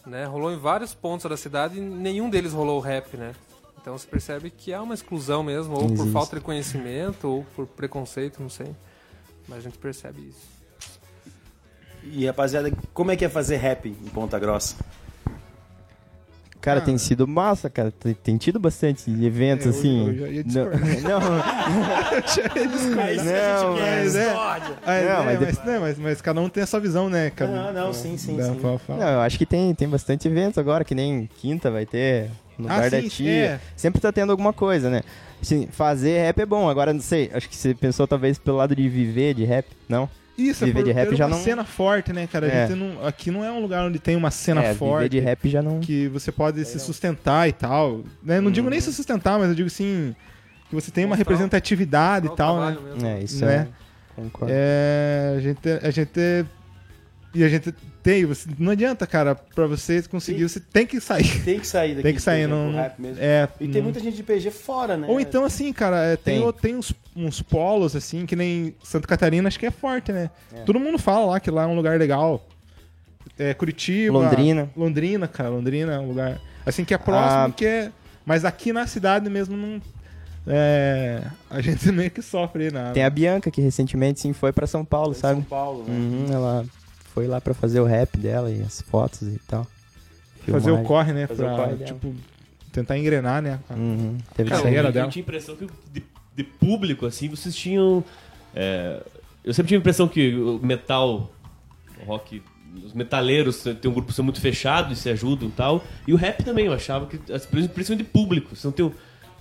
né? Rolou em vários pontos da cidade e nenhum deles rolou o rap, né? Então você percebe que há uma exclusão mesmo, ou por Existe. falta de conhecimento, ou por preconceito, não sei. Mas a gente percebe isso. E rapaziada, como é que é fazer rap em Ponta Grossa? Cara, Ah. tem sido massa, cara. Tem, tem tido bastante eventos, É, eu- assim. eu já ia não, discordar. [laughs] não, [laughs] mas é. Ah, é, Não, mas, mas mas, né, mas, mas cada um tem a sua visão, né? Cada, Não, não, sim, sim, sim. não, eu acho que tem, tem bastante evento agora, que nem quinta vai ter no Ah, bar da sim, tia. é. Sempre tá tendo alguma coisa, né? Assim, fazer rap é bom. Agora, não sei, acho que você pensou talvez pelo lado de viver de rap, não? Isso, Viver é por de rap já uma não- cena forte, né, cara? A É. gente não- aqui não é um lugar onde tem uma cena é, forte. viver de rap já não... que você pode se sustentar e tal. Né? Não digo nem Uhum. se sustentar, mas eu digo assim, que você tem uma representatividade e tal, né? mesmo. É, isso Né? é... Concordo. É, a gente, a gente e a gente tem, você, não adianta, cara, pra você conseguir, você tem que sair. [laughs] Tem que sair daqui. Tem que sair, não, pro rap mesmo. é, E tem não- muita gente de PG fora, né? Ou então assim, cara, é, tem, Tem. o- tem uns, uns polos assim, que nem Santa Catarina, acho que é forte, né? É. Todo mundo fala lá que lá é um lugar legal. É Curitiba, Londrina. Londrina, cara, Londrina é um lugar assim que é próximo, Ah. que é, mas aqui na cidade mesmo não é, a [laughs] gente meio que sofre na Tem a Bianca, que recentemente, sim, foi pra São Paulo, Em sabe? São Paulo, né? Uhum, ela foi lá pra fazer o rap dela e as fotos e tal. fazer o corre, né, Fazer o pra, corre dela. tipo tentar engrenar, né? a- Uhum, teve Cara, essa- carreira eu, dela. eu tinha a impressão que de, público, assim, vocês tinham. é, eu sempre tive a impressão que o metal, o rock, os metaleiros têm um grupo são muito fechado e se ajudam e tal. E o rap também, eu achava que. as- Principalmente de público. Você não tem um,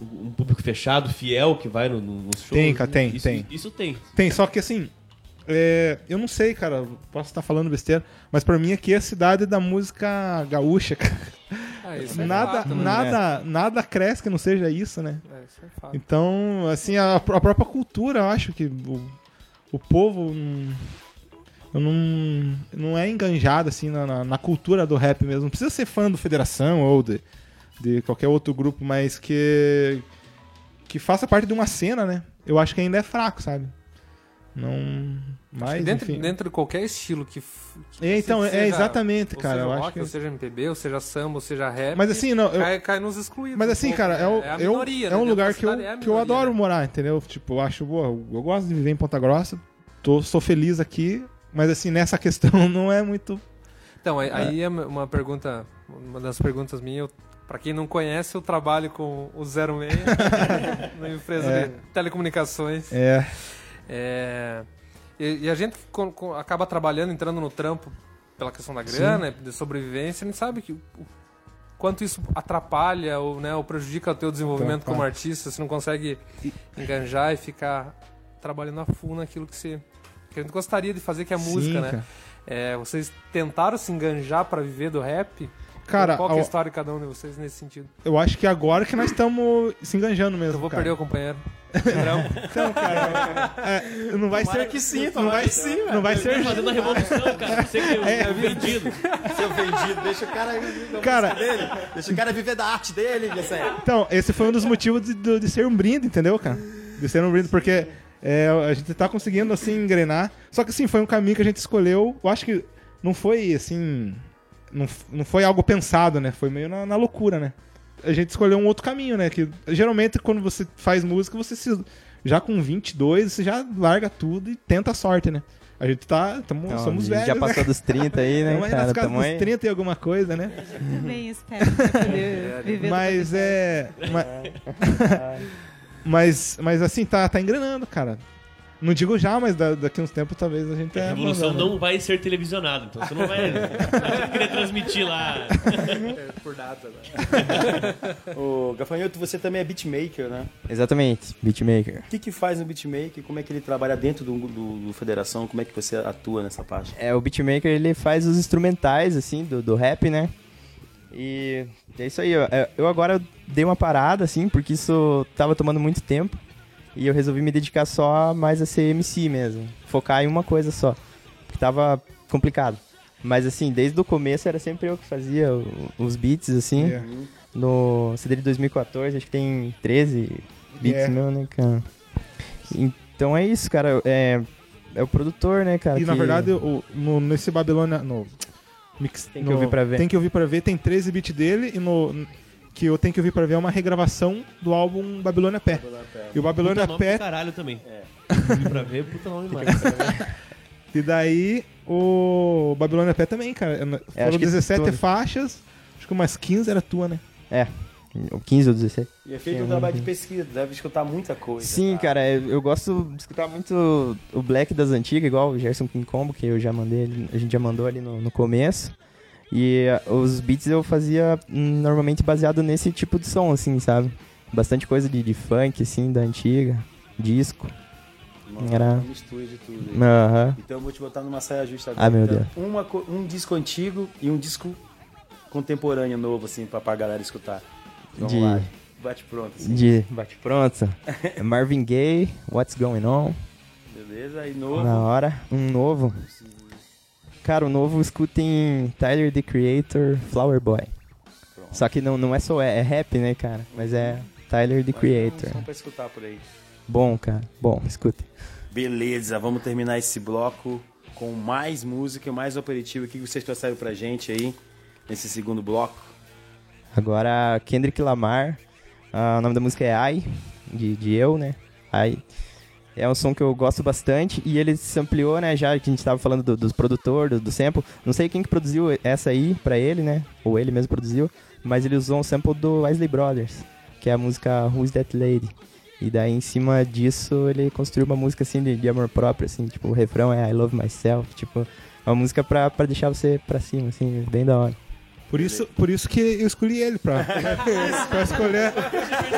um público fechado, fiel, que vai no, no, nos shows. Tem, cara, tem, isso, tem. Isso tem. Tem, só que assim, é, eu não sei, cara, posso estar falando besteira, mas pra mim aqui é a cidade da música gaúcha, [laughs] cara. Ah, isso é nada, fato, né? nada, nada cresce que não seja isso, né? É, isso é fato. Então, assim, a, a própria cultura, eu acho que o, o povo não, não é enganjado, assim, na, na, na cultura do rap mesmo. Não precisa ser fã do Federação ou de, de qualquer outro grupo, mas que, que faça parte de uma cena, né? Eu acho que ainda é fraco, sabe? Não... Mas, dentro, enfim... dentro de qualquer estilo que. que É, então, é seja- exatamente, ou cara, Seja eu acho rock, que- Ou seja MPB, ou seja samba, ou seja rap. Mas assim, não, eu- cai, cai nos excluídos. Mas um assim, pouco, cara, é, o- é a eu- minoria, é né? um Dentro lugar que eu, é que eu minoria, adoro né? morar, entendeu? Tipo, eu acho, boa, eu gosto de viver em Ponta Grossa, tô, sou feliz aqui, mas assim, nessa questão [laughs] não é muito... Então, aí, é uma pergunta, uma das perguntas minhas. Pra quem não conhece, eu trabalho com o 06 [laughs] [laughs] na empresa É. de telecomunicações. É, É, e, e a gente co- co- acaba trabalhando, entrando no trampo pela questão da grana, de sobrevivência, a gente sabe que o, quanto isso atrapalha ou, né, ou prejudica o teu desenvolvimento Atrapalha. como artista, você não consegue enganjar e ficar trabalhando a full naquilo que você que a gente gostaria de fazer, que é a sim, música, né? É, vocês tentaram se enganjar pra viver do rap? Cara, Qual que é a história de cada um de vocês nesse sentido? eu acho que agora que nós estamos se enganjando mesmo, Eu vou cara. perder o companheiro. [laughs] Então, cara, é, não vai ser... que sim, não vai, não vai ser... Tá fazendo a revolução, cara. Você que é, o vendido. Seu vendido, deixa o cara viver da Cara- dele. Deixa o cara viver da arte dele, Gessé. Então, esse foi um dos motivos de, de- de ser um brinde, entendeu, cara? De ser um brinde, porque é, a gente tá conseguindo, assim, engrenar. Só que, assim, foi um caminho que a gente escolheu. Eu acho que não foi, assim... Não, não foi algo pensado, né? Foi meio na, na loucura, né? A gente escolheu um outro caminho, né? Que geralmente, quando você faz música, você se... Já com 22, você já larga tudo e tenta a sorte, né? A gente tá... Tamo, Então, somos a gente velhos, Já né? passou dos 30 aí, né, [laughs] aí cara? Tamo dos aí. 30 e alguma coisa, né? Também espero viver [laughs] Mas é. ma- [laughs] Mas, mas assim, tá, tá engrenando, cara. Não digo já, mas da- daqui uns tempos talvez a gente A é revolução não vai ser televisionada, então você não vai, [laughs] vai querer transmitir lá. [laughs] Por data, né? [laughs] Ô, Gafanhoto, você também é beatmaker, né? Exatamente, beatmaker. O que que faz no beatmaker? Como é que ele trabalha dentro do, do, do Federação? Como é que você atua nessa parte? É, o beatmaker ele faz os instrumentais, assim, do, do rap, né? E é isso aí, ó. É, eu agora dei uma parada, assim, porque isso tava tomando muito tempo. E eu resolvi me dedicar só mais a ser MC mesmo. Focar em uma coisa só. Que tava complicado. Mas assim, desde o começo era sempre eu que fazia os beats, assim. É. No CD de 2014, acho que tem 13 beats É. meu, né, cara? Então é isso, cara. É, é o produtor, né, cara? E na que- verdade, o, no, nesse Babilônia. No, mix, Tem que no- ouvir pra ver. Tem que ouvir pra ver, tem 13 bits dele e no. Que eu tenho que ouvir pra ver é uma regravação do álbum Babilônia Pé. E o Babilônia Puta nome Pé do caralho também. Vim pra ver, puta nome mais. E daí o Babilônia Pé também, cara. Foram acho que 17 tudo. faixas, acho que umas 15 era tua, né? É, o 15 ou 16. E é feito um trabalho de pesquisa, deve escutar muita coisa. Sim, cara, eu eu gosto de escutar muito o Black das antigas, igual o Gerson King Combo, que eu já mandei, a gente já mandou ali no, no começo. E ah, os beats eu fazia hum, normalmente baseado nesse tipo de som, assim, sabe? Bastante coisa de, de funk, assim, da antiga, disco. Uma, Era- uma mistura de tudo. aí. Aham. Então eu vou te botar numa saia justa Ah, meu Então, Deus. uma um disco antigo e um disco contemporâneo novo, assim, pra, pra galera escutar. Vamos De- lá. Bate pronto, assim. De bate pronto. [laughs] Marvin Gaye, What's Going On? Beleza? E novo. Na hora. Um novo. Cara, o novo escutem Tyler the Creator, Flower Boy. Só que não, não é só é, é rap, né, cara? Mas é Tyler the Mas Creator. é um som pra escutar por aí. Bom, cara. Bom, escuta. Beleza, vamos terminar esse bloco com mais música, mais aperitivo. O que vocês trouxeram pra gente aí nesse segundo bloco? Agora, Kendrick Lamar. ah, o nome da música é I, de, de eu, né? I. É um som que eu gosto bastante e ele se ampliou, né? Já que a gente tava falando do, dos produtor, do, do sample. Não sei quem que produziu essa aí pra ele, né? Ou ele mesmo produziu. Mas ele usou um sample do Wesley Brothers, que é a música Who's That Lady. E daí, em cima disso, ele construiu uma música, assim, de, de amor próprio, assim. Tipo, o refrão é I Love Myself. Tipo, uma música pra, pra deixar você pra cima, assim, bem da hora. Por isso, por isso que eu escolhi ele pra, [laughs] pra escolher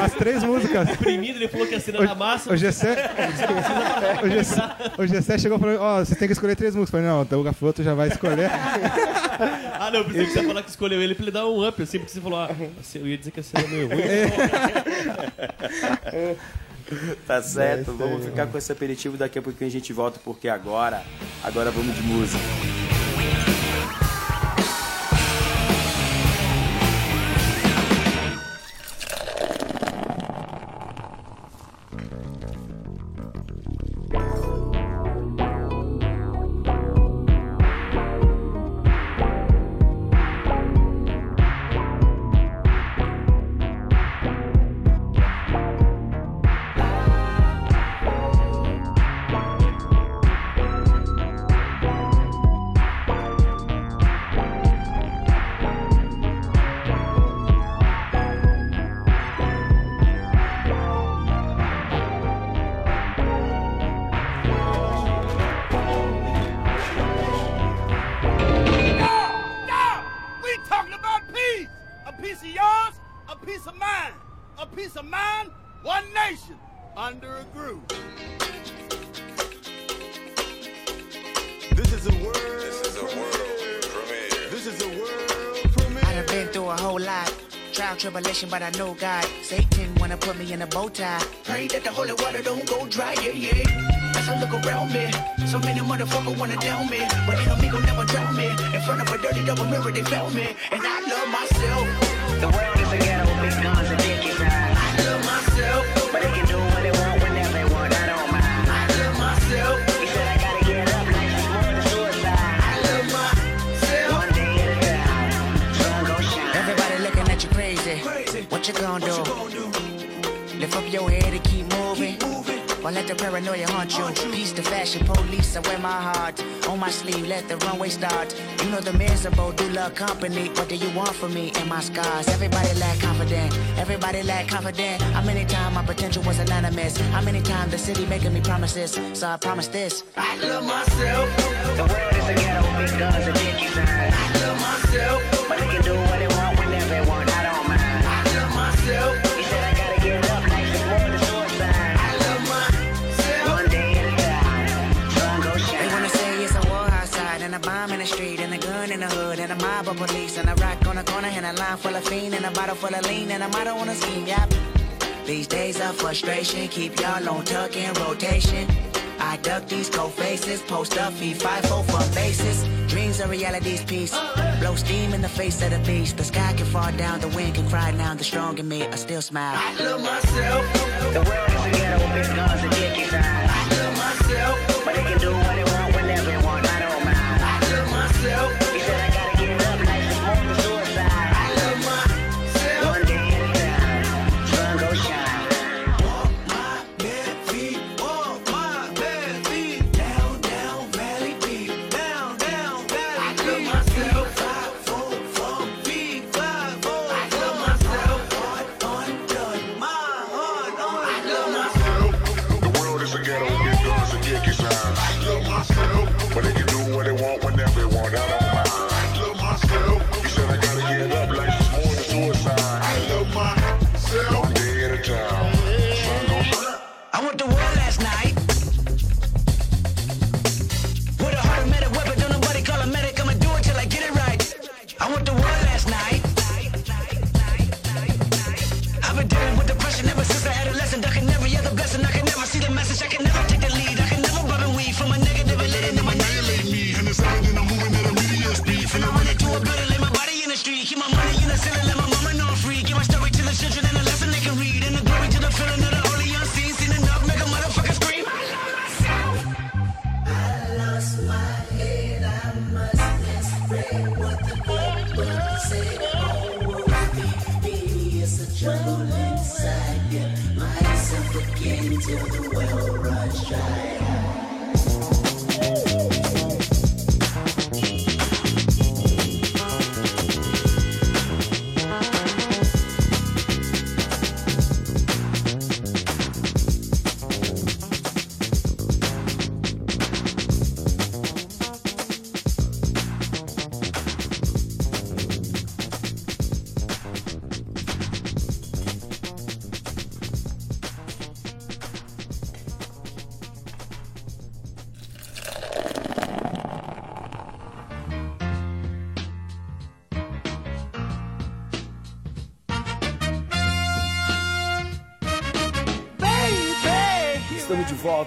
as três músicas. Deprimido, ele falou que a cena da massa. O Gessé, [laughs] o Gessé, o Gessé chegou e falou: Ó, você tem que escolher três músicas. Eu falei: Não, então o Gafoto já vai escolher. [laughs] Ah, não, eu pensei que você ia falar que escolheu ele pra ele dar um up, assim, porque você falou, ah, eu ia dizer que a cena é meio ruim. Tá certo, vamos ficar com esse aperitivo daqui a pouquinho a gente volta, porque agora, agora vamos de música. But I know God. Satan wanna put me in a bow tie. Pray that the holy water don't go dry, yeah, yeah. As I look around me, so many motherfuckers wanna down me. But me gon' never drown me. In front of a dirty double mirror, they found me. And I love myself. Gonna do? Lift up your head and keep moving. Or let the paranoia haunt you. Peace the fashion police, I wear my heart on my sleeve. Let the runway start. You know the miserable do love company. What do you want from me and my scars? Everybody lack confident. Everybody lack confident. How many times my potential was anonymous? How many times the city making me promises? So I promise this. I love myself. The world is a ghetto with big guns and dick inside. I love myself. But they can do what they police and a rock on the corner and a line full of fiend and a bottle full of lean and a motto on a scheme. Yep. These days of frustration keep y'all on tuck in rotation. I duck these cold faces, post up, feed five four for. Dreams are reality's piece. Blow steam in the face of the beast. The sky can fall down, the wind can cry now. The strong in me, I still smile. I love myself. The world is a ghetto with guns and dick inside.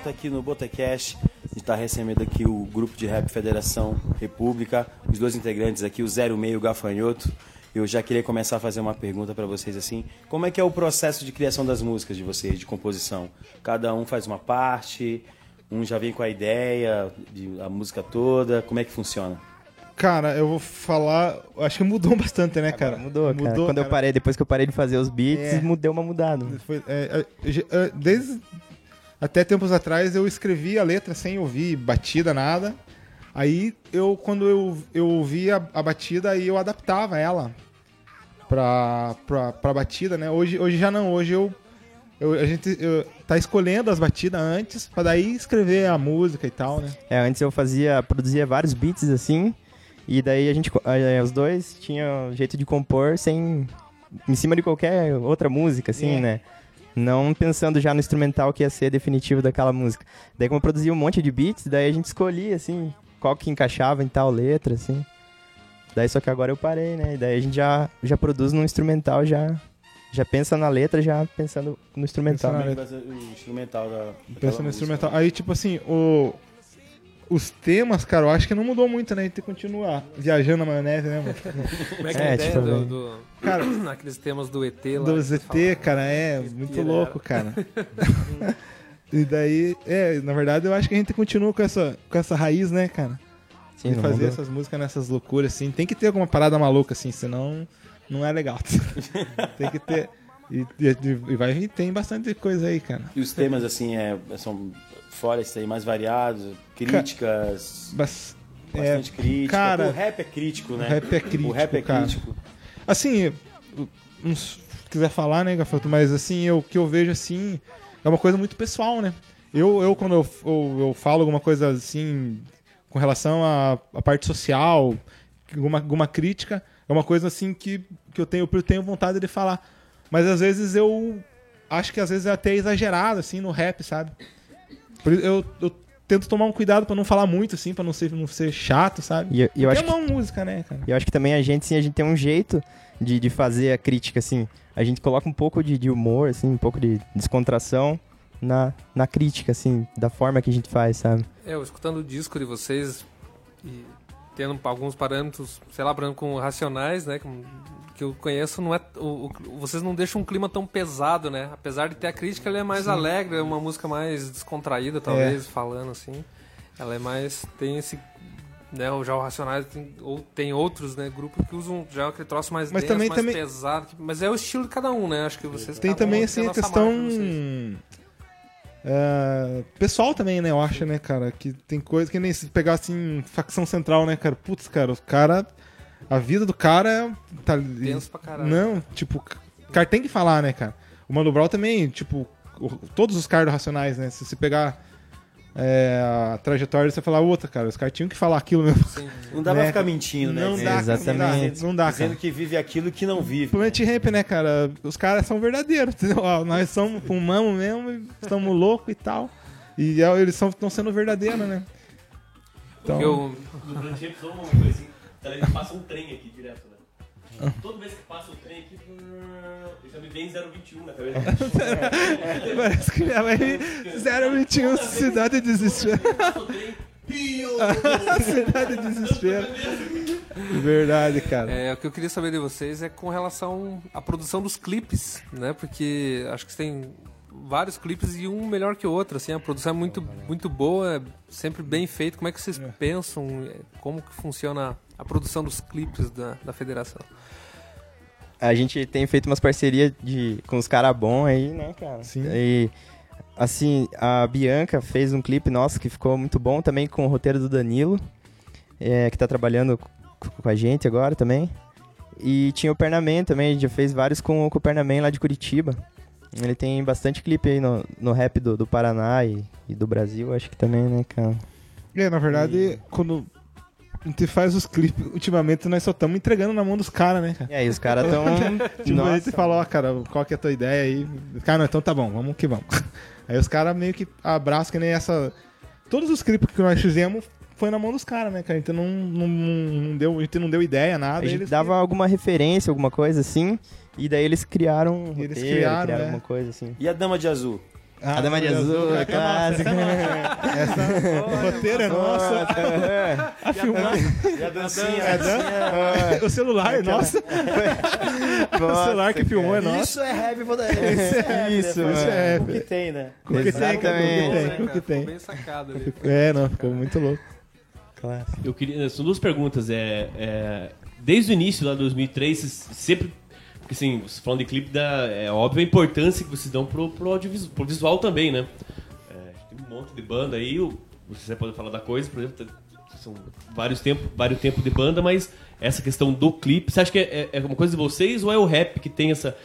Volta aqui no Botecast. A gente está recebendo aqui o grupo de rap Federação República, os dois integrantes aqui, o 06 e o Gafanhoto. Eu já queria começar a fazer uma pergunta para vocês assim. Como é que é o processo de criação das músicas de vocês, de composição? Cada um faz uma parte, um já vem com a ideia, de, a música toda. Como é que funciona? Cara, eu vou falar. Acho que mudou [laughs] bastante, né, cara? Mudou, cara. Quando eu cara. parei, depois que eu parei de fazer os beats, É. mudou uma mudada. Foi, é, é, é, desde até tempos atrás eu escrevi a letra sem ouvir batida, nada. Aí eu, quando eu, eu ouvia a batida, aí eu adaptava ela pra, pra, pra batida, né? Hoje, hoje já não, hoje eu, eu- a gente eu, tá escolhendo as batidas antes, pra daí escrever a música e tal, né? É, antes eu fazia, produzia vários beats assim, e daí a gente, os dois tinham jeito de compor sem, em cima de qualquer outra música, assim, É. né? Não pensando já no instrumental que ia ser definitivo daquela música. Daí como eu produzia um monte de beats, daí a gente escolhia, assim, qual que encaixava em tal letra, assim. Daí só que agora eu parei, né? E daí a gente já, já produz no instrumental, já, já pensa na letra, já pensando no instrumental. Pensa é ser o instrumental da. Pensa no música? instrumental. Aí, tipo assim, o, os temas, cara, eu acho que não mudou muito, né? A gente tem que continuar viajando na maionese, né, mano? Como é que é, É, a ideia tipo, do, do- Cara, [clears throat] Aqueles temas do ET lá. Do fala. cara, é muito louco, cara. [laughs] e daí, é, na verdade, eu acho que a gente continua com essa, com essa raiz, né, cara? Sim, de fazer mudou. essas músicas nessas loucuras, assim. Tem que ter alguma parada maluca, assim, senão não é legal. [laughs] tem que ter. E, e- e vai vir, tem bastante coisa aí, cara. E os temas, assim, é, são fora isso aí, mais variados, críticas. Bas- Bastante é, crítica. cara, o rap é crítico, né? o rap é crítico, O rap é cara. crítico. Assim, se quiser falar, né, Gafanhoto, mas assim, o que eu vejo assim é uma coisa muito pessoal, né? Eu, eu quando eu, eu, eu falo alguma coisa assim com relação à, à parte social, alguma, alguma crítica, é uma coisa assim que, que eu, tenho, eu tenho vontade de falar. Mas às vezes eu acho que às vezes é até exagerado, assim, no rap, sabe? Por isso eu, eu tento tomar um cuidado pra não falar muito, assim, pra não ser, não ser chato, sabe? E eu- eu acho é uma música, né, cara? E eu acho que também a gente, sim, a gente tem um jeito de, de fazer a crítica, assim. A gente coloca um pouco de, de humor, assim, um pouco de descontração na, na crítica, assim, da forma que a gente faz, sabe? É, eu escutando o disco de vocês e tendo alguns parâmetros, sei lá, parâmetros com racionais, né? com- que eu conheço, não é, o, o- vocês não deixam um clima tão pesado, né? Apesar de ter a crítica, ela é mais alegre, é uma música mais descontraída, talvez, falando assim. Ela é mais. tem esse. Né, o já o Racionais tem, ou tem outros né, grupos que usam já aquele troço mais Mas denso, também- mais também- pesado. Mas é o estilo de cada um, né? Acho que vocês Tem também, assim, a essa questão é, pessoal também, né? Eu acho, né, cara? Que tem coisa que nem se pegar, assim, facção central, né, cara? Putz, cara, o cara... A vida do cara é... Tá, Tenso pra caralho. Não, tipo... O cara tem que falar, né, cara? O Mano Brown também, tipo... o- todos os caras Racionais, né? Se você pegar... é, a trajetória, você falar outra, cara. Os caras tinham que falar aquilo mesmo. Não dá Né, pra ficar mentindo, né? Não Dizendo- dá, Exatamente. Não dá, não dá, Dizendo cara. que vive aquilo que não vive. Plant Ramp, né, cara? Os caras são verdadeiros, [laughs] entendeu? Nós somos, fumamos mesmo, e estamos loucos e tal. E é, eles estão sendo verdadeiros, né? Então, Eu, No Plant Ramp, só uma coisa ele passa um trem aqui direto, né? Ah. Toda vez que passa o trem aqui, [laughs] ele já me vem 021 na cabeça. [laughs] parece que minha mãe 021 Cidade de Desespero. Passa o trem, pio! [laughs] Cidade de Desespero. Verdade, cara. É, o que eu queria saber de vocês é com relação à produção dos clipes, né? Porque acho que tem vários clipes e um melhor que o outro, assim, a produção é muito, muito boa, é sempre bem feito. Como é que vocês pensam, é, como que funciona a produção dos clipes da, da federação? A gente tem feito umas parcerias de, com os caras bons aí, né, cara? Sim. E, assim, a Bianca fez um clipe nosso que ficou muito bom também com o roteiro do Danilo, é, que tá trabalhando com a gente agora também. E tinha o Pernaman também, a gente já fez vários com, com o Pernaman lá de Curitiba. Ele tem bastante clipe aí no, no rap do, do Paraná e, e do Brasil, acho que também, né, cara? É, na verdade, quando a gente faz os clipes, ultimamente nós só estamos entregando na mão dos caras, né, cara? E aí, os caras tão. [laughs] Tipo, a gente Nossa, fala, ó, cara, qual que é a tua ideia aí? Cara, não, então tá bom, vamos que vamos. [laughs] Aí os caras meio que abraçam que nem essa. Todos os clipes que nós fizemos foi na mão dos caras, né, cara? Então não, não, não deu, a gente não deu ideia, nada. A gente eles dava alguma referência, alguma coisa assim, e daí eles criaram um Eles roteiro, criaram, criaram é. alguma coisa assim. E a Dama de Azul? Ah, a Dama de Azul, é [laughs] [laughs] é clássica. o roteiro é nosso. A filmagem E a dancinha? é dan- [laughs] O celular é nosso. O celular que filmou é nosso. Isso é rap, vou dar. Isso é rap, Isso, né? É O que tem, né? O que tem, cara, o que Exatamente. tem, o que Ficou tem. bem sacado ali. É, não, ficou muito louco. Clássico. Eu queria, são duas perguntas. É, é, desde o início, lá de 2003, vocês sempre. Porque assim, falando de clipe, é óbvio a importância que vocês dão pro, pro, audiovisual, pro visual também, né? É, tem um monte de banda aí, você pode falar da coisa, por exemplo, são vários tempos vários tempos de banda, mas essa questão do clipe, você acha que é, é uma coisa de vocês ou é o rap que tem essa.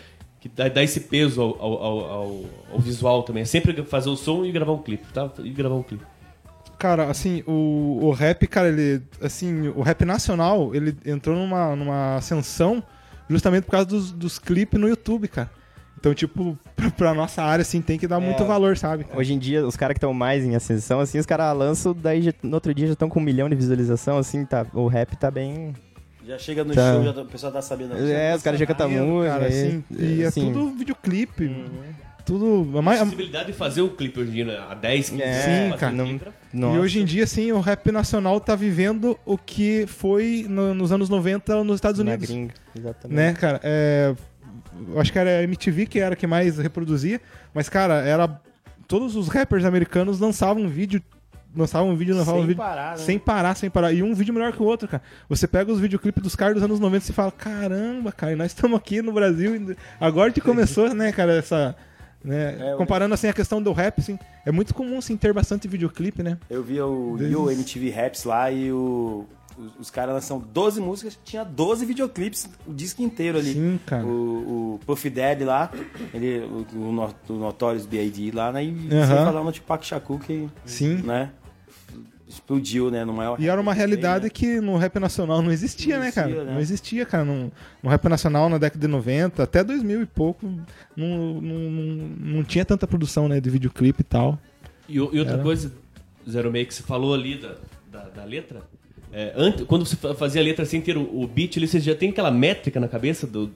que dá, dá esse peso ao, ao- ao- ao visual também? É sempre fazer o som e gravar um clipe, tá? E gravar um clipe. Cara, assim, o, o rap, cara, ele. Assim, o rap nacional, ele entrou numa, numa ascensão justamente por causa dos, dos clipes no YouTube, cara. Então, tipo, [laughs] pra, pra nossa área, assim, tem que dar muito valor, sabe? cara? Hoje em dia, os caras que estão mais em ascensão, assim, os caras lançam, daí já- no outro dia já estão com um milhão de visualização, assim, tá, o rap tá bem... Já chega no Tá. show, já, tá- o pessoal tá sabendo. É, os caras já cantam música, Cara, aí, assim, e é assim, tudo videoclipe. Tudo. A mais, A possibilidade de fazer um clipe hoje em dia, né? há 10, 15 É, anos, sim, cara, um não-. E hoje em dia, assim, o rap nacional tá vivendo o que foi no- nos anos 90 nos Estados na Unidos. gringa, exatamente. né, cara? É, eu acho que era a MTV que era a que mais reproduzia, mas, cara, era. Todos os rappers americanos lançavam vídeo. Lançavam um vídeo, lançavam Sem um vídeo. parar, né? Sem parar, sem parar. E um vídeo melhor que o outro, cara. Você pega os videoclipes dos caras dos anos 90 e fala: caramba, cara, e nós estamos aqui no Brasil. Agora que começou, né, cara, essa. Né, É, eu- comparando assim a questão do rap, assim, é muito comum assim, ter bastante videoclipe, né? Eu via o Desde- You MTV Raps lá e o, os, os caras lançam 12 músicas, tinha 12 videoclipes, o disco inteiro ali. Sim, cara. O, o Puff Daddy lá, ele, o, o, o Notorious B.I.D. lá, né? E sem falar no Tupac Shakur que, Sim. né? Explodiu, né? No maior E era uma realidade tem, né? que no rap nacional não existia, Não né, cara? existia, né? Não existia, cara. No, no rap nacional, na década de 90, até 2000 e pouco, não, não, não, não tinha tanta produção, né, de videoclipe e tal. E, e outra Era. coisa, Zero Meio, que você falou ali da, da, da letra, é, antes, quando você fa- fazia a letra sem ter o, o beat, ali, você já tem aquela métrica na cabeça do. do-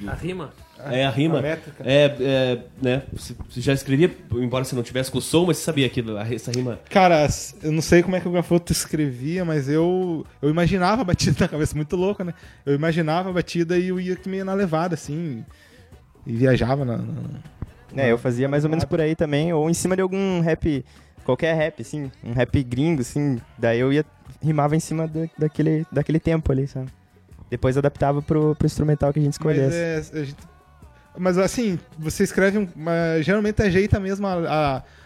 do- A rima? É, a rima. a métrica. É, é, né? Você, já escrevia, embora você não tivesse com o som, mas você sabia que essa rima. Cara, eu não sei como é que o Gafoto escrevia, mas eu, eu imaginava a batida [laughs] na cabeça, muito louco, né? Eu imaginava a batida e eu ia meio na levada, assim, e viajava na... na- É, eu fazia mais ou menos por aí também, ou em cima de algum rap, qualquer rap, assim, um rap gringo, assim, daí eu ia, rimava em cima da- daquele, daquele tempo ali, sabe? Depois adaptava pro, pro instrumental que a gente Mas, escolhesse. é, a gente- mas assim, você escreve, um, geralmente ajeita mesmo a,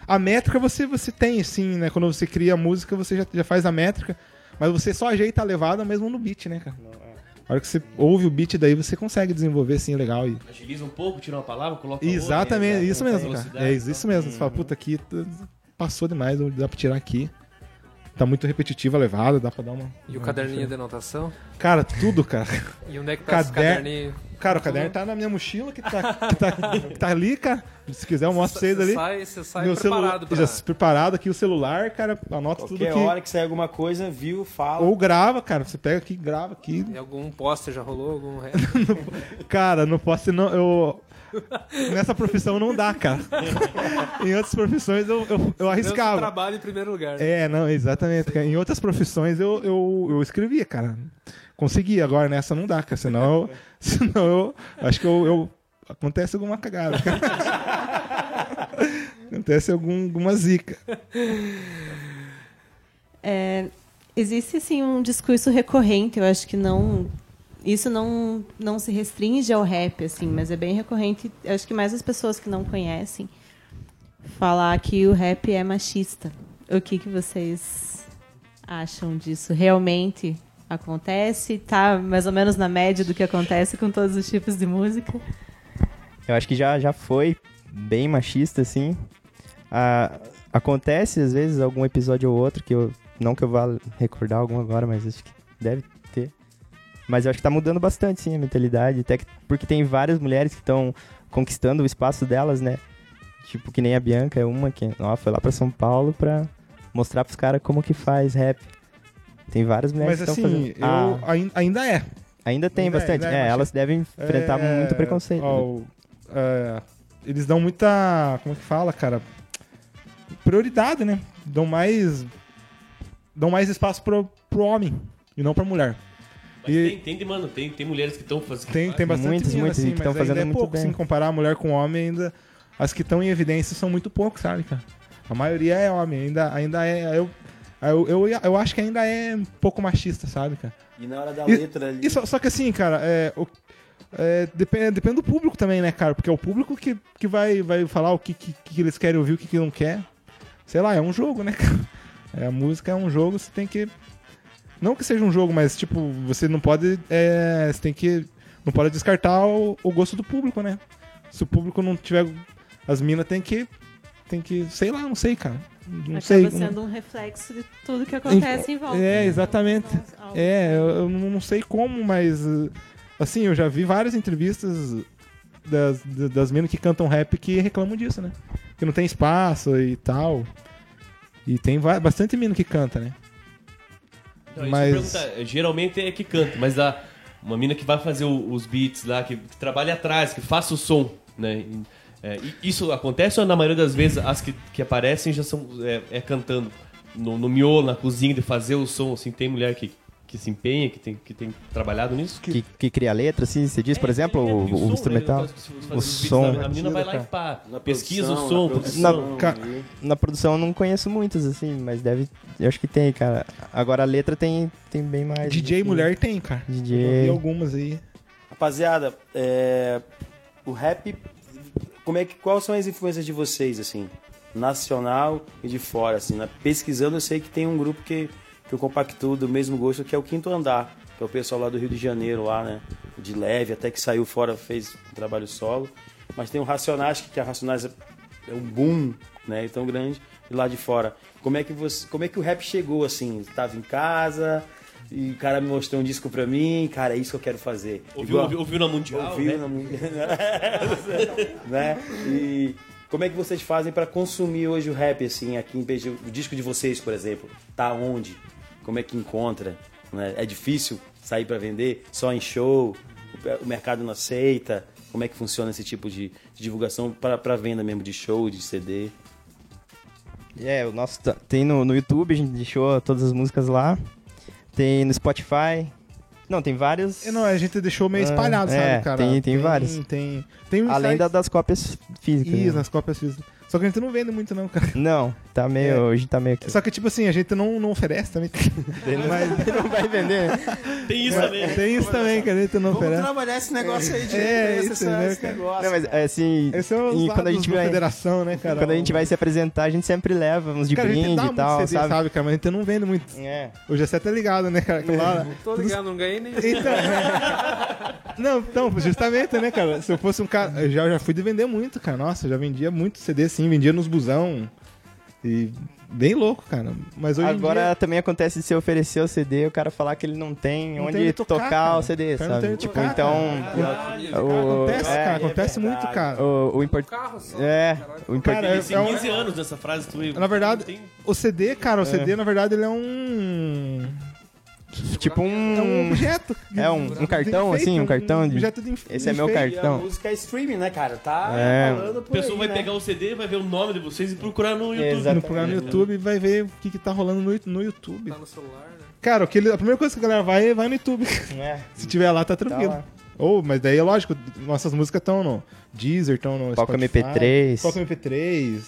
a, a métrica você, você tem, assim, né? Quando você cria a música, você já, já faz a métrica, mas você só ajeita a levada mesmo no beat, né, cara? A hora que você ouve o beat, daí você consegue desenvolver, assim, legal. E... Agiliza um pouco, tira uma palavra, coloca Exatamente, outra, isso né? mesmo, cara. É isso tal. mesmo. Você fala, puta, aqui passou demais, dá pra tirar aqui. Tá muito repetitiva a levada, dá pra dar uma. E o uma caderninho de anotação? Cara, tudo, cara. E onde é que tá esse Cader- caderninho? Cara, o caderno tá na minha mochila, que tá, que tá, que tá ali, cara. Se quiser, eu mostro vocês Você ali. sai, você sai Meu preparado celular, pra... já preparado aqui o celular, cara, anota tudo Qualquer aqui. hora que sair alguma coisa, viu, fala. Ou grava, cara. Você pega aqui, grava aqui. E algum poster já rolou? Algum? [laughs] Cara, não posso não. Eu. [laughs] Nessa profissão não dá, cara. [laughs] em outras profissões eu, eu, eu arriscava. trabalho em primeiro lugar. né? É, não, exatamente. cara. Em outras profissões eu, eu, eu escrevia, cara. Consegui, agora nessa não dá, cara. Senão eu. [laughs] Senão eu. Acho que eu. eu- acontece alguma cagada. Acontece algum, alguma zica. É, existe assim um discurso recorrente, eu acho que não isso não não se restringe ao rap assim, mas é bem recorrente, acho que mais as pessoas que não conhecem falar que o rap é machista. O que que vocês acham disso? Realmente acontece? Tá mais ou menos na média do que acontece com todos os tipos de música? Eu acho que já, já foi bem machista, assim. Ah, acontece, às vezes, algum episódio ou outro, que eu. Não que eu vá recordar algum agora, mas acho que deve ter. Mas eu acho que tá mudando bastante, sim, a mentalidade. Até que, porque tem várias mulheres que estão conquistando o espaço delas, né? Tipo, que nem a Bianca é uma que ó, foi lá pra São Paulo pra mostrar pros caras como que faz rap. Tem várias mulheres Mas que estão assim, fazendo. eu, Ah, ain- ainda é. ainda tem ainda é, bastante. ainda é é, elas devem enfrentar É, muito preconceito. ó, né? é, eles dão muita. Como é que fala, cara? Prioridade, né? Dão mais. Dão mais espaço pro, pro homem e não pra mulher. Mas E- tem, tem, de- mano, tem, tem mulheres que estão fazendo. Tem, tem bastante Muitas, assim, que mas tão ainda fazendo é muito pouco, bem. se comparar a mulher com homem, ainda. As que estão em evidência são muito poucos, sabe, cara? A maioria é homem, ainda, ainda é. Eu, eu, eu, eu acho que ainda é um pouco machista, sabe, cara? E na hora da E- letra ali. E só, só que assim, cara, é, o- é, depende, depende do público também, né, cara? Porque é o público que, que vai, vai falar o que, que, que eles querem ouvir, o que, que não quer. Sei lá, é um jogo, né, cara? É, a música é um jogo, você tem que. Não que seja um jogo, mas tipo, você não pode. é, você tem que. Não pode descartar o, o gosto do público, né? Se o público não tiver. As minas tem que. Tem que. Sei lá, não sei, cara. Não Acaba sei. sendo um reflexo de tudo que acontece em volta. É, exatamente. Então, É, eu, eu não sei como, mas. Assim, eu já vi várias entrevistas das, da- das minas que cantam rap que reclamam disso, né? Que não tem espaço e tal. E tem bastante mina que canta, né? Não, Mas- perguntar, geralmente é que canta, mas a, uma mina que vai fazer o- os beats lá, que, que trabalha atrás, que faça o som, né? É, isso acontece ou na maioria das vezes as que, que aparecem já são é, é cantando no, no miolo, na cozinha, de fazer o som, assim, tem mulher que, que se empenha, que tem, que tem trabalhado nisso? Que, que cria letra, assim, você diz, por É, exemplo, tem- o, o som, né? instrumental. O som. da- A menina vai lá e pá, Na pesquisa produção, o som. na produção, Ca- ali. Na produção eu não conheço muitas, assim, mas deve. Eu acho que tem, cara. Agora a letra tem, tem bem mais. DJ assim. mulher tem, cara. DJ. Eu algumas aí. Rapaziada, é, o rap, como é que, quais são as influências de vocês, assim, nacional e de fora, assim, né? Pesquisando, eu sei que tem um grupo que, que eu compactuo do mesmo gosto, que é o Quinto Andar, que é o pessoal lá do Rio de Janeiro, lá, né? De leve, até que saiu fora, fez um trabalho solo. Mas tem o Racionais, que a Racionais é um boom, né? Tão grande, e lá de fora. Como é que você, como é que o rap chegou, assim? Tava em casa... E o cara me mostrou um disco pra mim, cara, é isso que eu quero fazer. Ouviu, Igual- ouviu, ouviu na Mundial, ouviu né? na mu- [laughs] né? E como é que vocês fazem pra consumir hoje o rap assim aqui em BG? O disco de vocês, por exemplo, tá onde? Como é que encontra? né? É difícil sair pra vender só em show? O mercado não aceita? Como é que funciona esse tipo de, de divulgação para pra venda mesmo de show, de CD? É, o nosso tá- tem no, no YouTube, a gente deixou todas as músicas lá. Tem no Spotify. Não, tem vários. É, Não, a gente deixou meio Ah, espalhado, é, sabe, cara? tem- tem vários. Tem, tem um Além da- das cópias físicas. Isso, né? nas cópias físicas. Só que a gente não vende muito, não, cara. Não, tá meio. É. Hoje tá meio aqui. Só que, tipo assim, a gente não, não oferece também. Mas [laughs] não vai vender. Tem isso também. tem isso também que a gente não Vamos oferece. trabalhar esse negócio aí de É, esse, isso, né, esse cara? negócio. Não, mas é assim. Esse é o e quando a gente vai. federação, né, cara? Quando a gente vai se apresentar, a gente sempre leva uns de cara, a gente brinde dá e muito tal, CD, sabe? sabe? cara? Mas a gente não vende muito. É. O Gessé tá ligado, né, cara? Que lá... Tô ligado, não ganhei nem. Então, não, então, justamente, né, cara? Se eu fosse um cara. Eu já, já fui de vender muito, cara. Nossa, eu já vendia muito CD assim, vendia nos busão. E bem louco, cara. Mas hoje Agora dia. também acontece de você oferecer o CD o cara falar que ele não tem Não onde tem tocar, tocar, o CD, sabe? tipo, tocar, então. cara. o, Acontece, é, cara. Acontece muito, cara. O, o import... Carro só. É, o import... Cara, é- Tem 15 anos nessa frase, tu Na verdade, tem- o CD, cara, o CD, na verdade, ele é um. Tipo É um um. objeto. [laughs] É um- um cartão, de enfeite, assim, um cartão de- objeto de Esse é meu enfeite. E a cartão. música é streaming, né, cara? Tá É. falando A por pessoa aí, vai né? pegar o CD, vai ver o nome de vocês e procurar no YouTube. Exato. No programa no YouTube e vai ver o que, que tá rolando no, no YouTube. Tá no celular, né? Cara, o que ele- a primeira coisa que a galera vai é vai no YouTube. É, [laughs] Se tiver lá, tá tranquilo. lá. Ou, mas daí é lógico, nossas músicas estão no Deezer, estão no Palco Spotify, MP3. Palco MP3.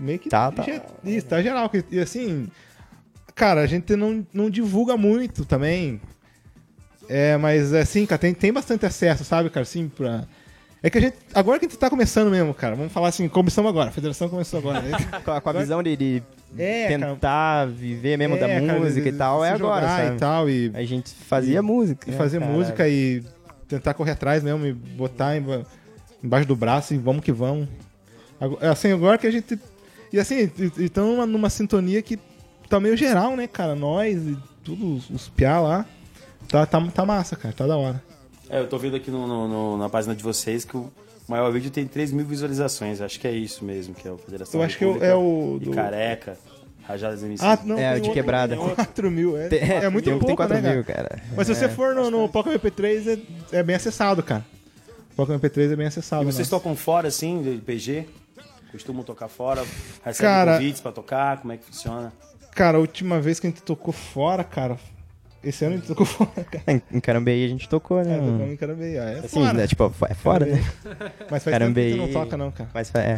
meio que. Tá, tá. Isso, tá geral. que- E assim, cara, a gente não, não divulga muito também. É, mas assim, cara, tem, tem bastante acesso, sabe, cara, assim, pra. É que a gente. Agora que a gente tá começando mesmo, cara. Vamos falar assim, começamos agora. A federação começou agora. né? [laughs] Com a, com a visão de, de É, cara. tentar viver mesmo É, da cara, música de- e tal, é agora, sabe? E tal, e A gente fazia música. e fazer cara? música e tentar correr atrás mesmo e botar emba- embaixo do braço e vamos que vamos. Ago- Assim, agora que a gente. E assim, estamos numa, numa sintonia que tá meio geral, né, cara? Nós e tudo, os, os piá lá. Tá, tá, tá massa, cara, tá da hora. É, eu tô vendo aqui no, no- no- na página de vocês que o maior vídeo tem 3 mil visualizações. Acho que é isso mesmo, que é o Federação Eu acho que República é o e do- Careca, Rajadas MC. Ah, não, É, o de outro- quebrada. tem 4 mil, é, Tem- é muito tem que tem pouco, 4 né, mil, cara? cara. Mas se você É. for no, no Poco MP3, é, é bem acessado, cara. O Poco MP3 é bem acessado. E vocês nossa. tocam fora, assim, de PG? Costumam tocar fora? Recebem Cara- convites pra tocar? Como é que funciona? Cara, a última vez que a gente tocou fora, cara. Esse ano a gente tocou [laughs] fora, cara. Em, em Carambeí a gente tocou, né? É, tocamos em Carambeí, ah, é assim, fora. né, tipo, é fora, né? Mas faz tempo que a Carambeí. gente não toca, não, cara. Mas é.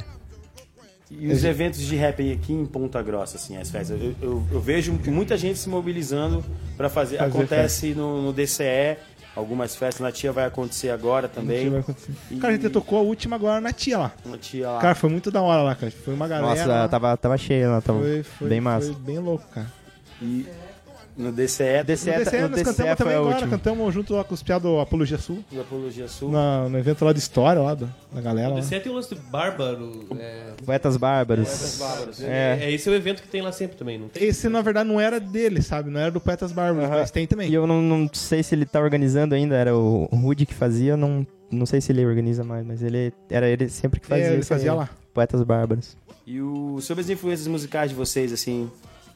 E os eventos de rap aí aqui em Ponta Grossa, assim, as festas? Eu, eu- eu vejo muita gente se mobilizando pra fazer. Fazer Acontece no, no DCE, algumas festas. Na Tia vai acontecer agora também. Vai acontecer. E- Cara, a gente tocou a última agora na tia lá. Uma tia lá. Cara, foi muito da hora lá, cara. Foi uma galera. Nossa, lá. tava, tava cheio lá, tava foi, foi, bem massa. Foi bem louco, cara. E no DCE, DCE, no DCE, no nós DCE cantamos foi também agora, última. cantamos junto lá com os piá do Apologia Sul. da Apologia Sul. Na, no evento lá de história lá do- da galera. O Lá. DCE tem o lance do Bárbaro. É, Poetas Bárbaros. Bárbaros. É. é, esse é o evento que tem lá sempre também, não tem? Esse, na verdade, não era dele, sabe? Não era do Poetas Bárbaros, Aham. mas tem também. E eu não, não sei se ele tá organizando ainda, era o Rudy que fazia, não, não sei se ele organiza mais, mas ele era ele sempre que fazia. É, ele fazia lá. Poetas Bárbaros. E o, sobre as influências musicais de vocês, assim,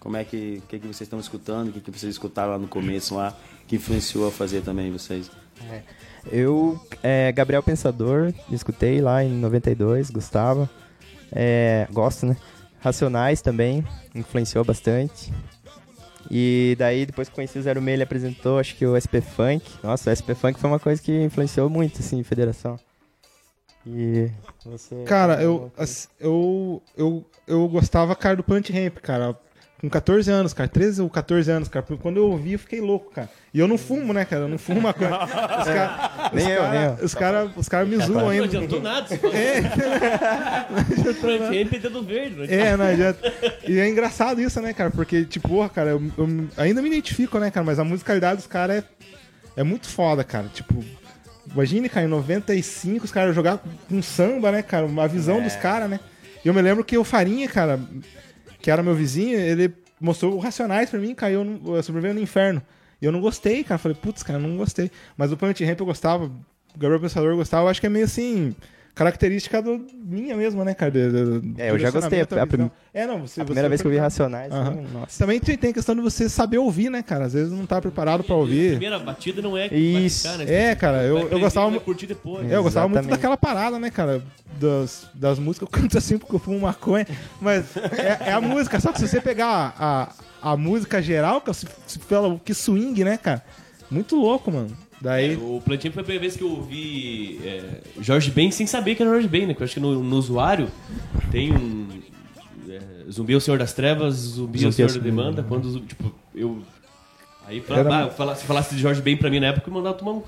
como é que, que, que vocês estão escutando, o que, que vocês escutaram lá no começo lá, que influenciou a fazer também vocês? Eu, é, Gabriel Pensador, escutei lá em 92, gostava. É, gosto, né? Racionais também, influenciou bastante. E daí, depois que conheci o Zero Meio, ele apresentou, acho que o SP Funk. Nossa, o SP Funk foi uma coisa que influenciou muito, assim, federação. E você... Cara, eu, eu, eu, eu gostava, cara, do Plant Ramp, cara. Com 14 anos, cara. 13 ou 14 anos, cara. Porque quando eu ouvi, eu fiquei louco, cara. E eu não fumo, né, cara? Eu não fumo maconha. Os caras Nem eu, nem eu. os cara, os cara me zoam Não ainda. adiantou nada. É. Franquinha dedo verde. Não É, não adianta. E é engraçado isso, né, cara? Porque, tipo, porra, cara, eu, eu ainda me identifico, né, cara? Mas a musicalidade dos caras é, é muito foda, cara. Tipo, imagine, cara, em 95 os caras jogar com samba, né, cara? Uma visão dos caras, né? E eu me lembro que o Farinha, cara, que era meu vizinho, ele mostrou o Racionais pra mim, caiu no, sobrevivendo no inferno. E eu não gostei, cara. Falei, putz, cara, não gostei. Mas o Planet Ramp eu gostava, o Gabriel Pensador eu gostava, eu acho que é meio assim. Característica do, minha mesma, né, cara? De- de- É, eu já gostei. direcionamento, A prim-. É, não, você, A primeira você vez que eu vi Racionais, né, nossa. Também tem, tem a questão de você saber ouvir, né, cara? Às vezes não tá preparado pra ouvir. Primeira batida não é que Isso. vai ficar, né? É, cara, eu, eu gostava muito. curtir depois. É, eu gostava muito Exatamente. daquela parada, né, cara? Das, das músicas. Eu canto assim porque eu fumo maconha. Mas é, é a música. Só que se você pegar a, a, a música geral, que se, se fala que swing, né, cara? Muito louco, mano. Daí. O Plantinho foi a primeira vez que eu ouvi é, Jorge Ben sem saber que era Jorge Ben, né? Porque eu acho que no, no usuário tem um. é, zumbi é o Senhor das Trevas, Zumbi, é o Zumbi é Senhor o da Senhor. Demanda. Quando, tipo, eu. Aí, fala, Era- fala- se falasse de Jorge Ben pra mim na época, eu mandava tomar um.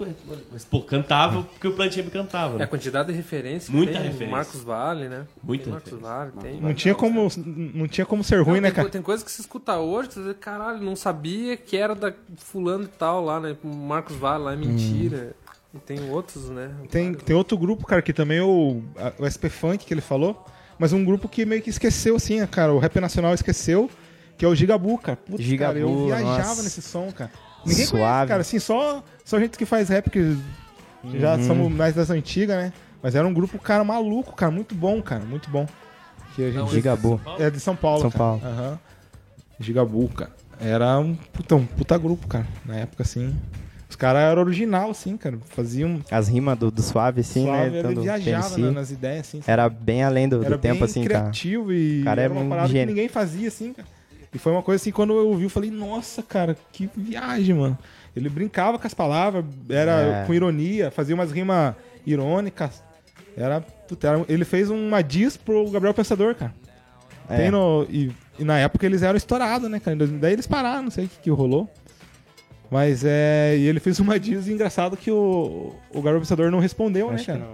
Mas, pô, cantava porque o Plantinho me cantava. É Né? a quantidade de referência. que Muita tem, referência. Marcos Vale, né? Muita tem Marcos. Vale, tem. Não tinha como, não tinha como ser ruim, Não, né, tem, cara? tem coisa que se escuta hoje, você diz, caralho, não sabia que era da fulano e tal lá, né? Marcos Vale lá é mentira. E tem outros, né? Tem, tem outro grupo, cara, que também é o, o SP Funk que ele falou, mas um grupo que meio que esqueceu, assim, né, cara. O Rap Nacional esqueceu, que é o Gigabu, cara. Putz, cara, eu Gigabu, viajava nossa. nesse som, cara. Ninguém conhece, Suave. cara, assim, só, só gente que faz rap que já Uhum. somos mais das antigas, né? Mas era um grupo, cara, maluco, cara, muito bom, cara, muito bom. Que a gente... Gigabu. É de São Paulo, São cara. Paulo. Aham. Gigabu, cara. Era um puta, um puta grupo, cara. Na época, assim. Os caras eram original, assim, cara. Faziam. As rimas do, do Suave, assim, suave, né? ele Tanto viajava na- nas ideias, assim. Era bem além do, do Era tempo, assim, cara. criativo e Cara, é era uma um parada gênio. que ninguém fazia, assim, cara. E foi uma coisa assim, quando eu ouvi, eu falei, nossa, cara, que viagem, mano. Ele brincava com as palavras, era É. com ironia, fazia umas rimas irônicas. Era, era- Ele fez uma diss pro Gabriel Pensador, cara. É. Tem no, e, e na época eles eram estourados, né, cara? Em 2000 Daí eles pararam, não sei o que, que rolou. Mas é. E ele fez uma diz engraçado que o, o Garoto Pensador não respondeu, né, Acho que cara?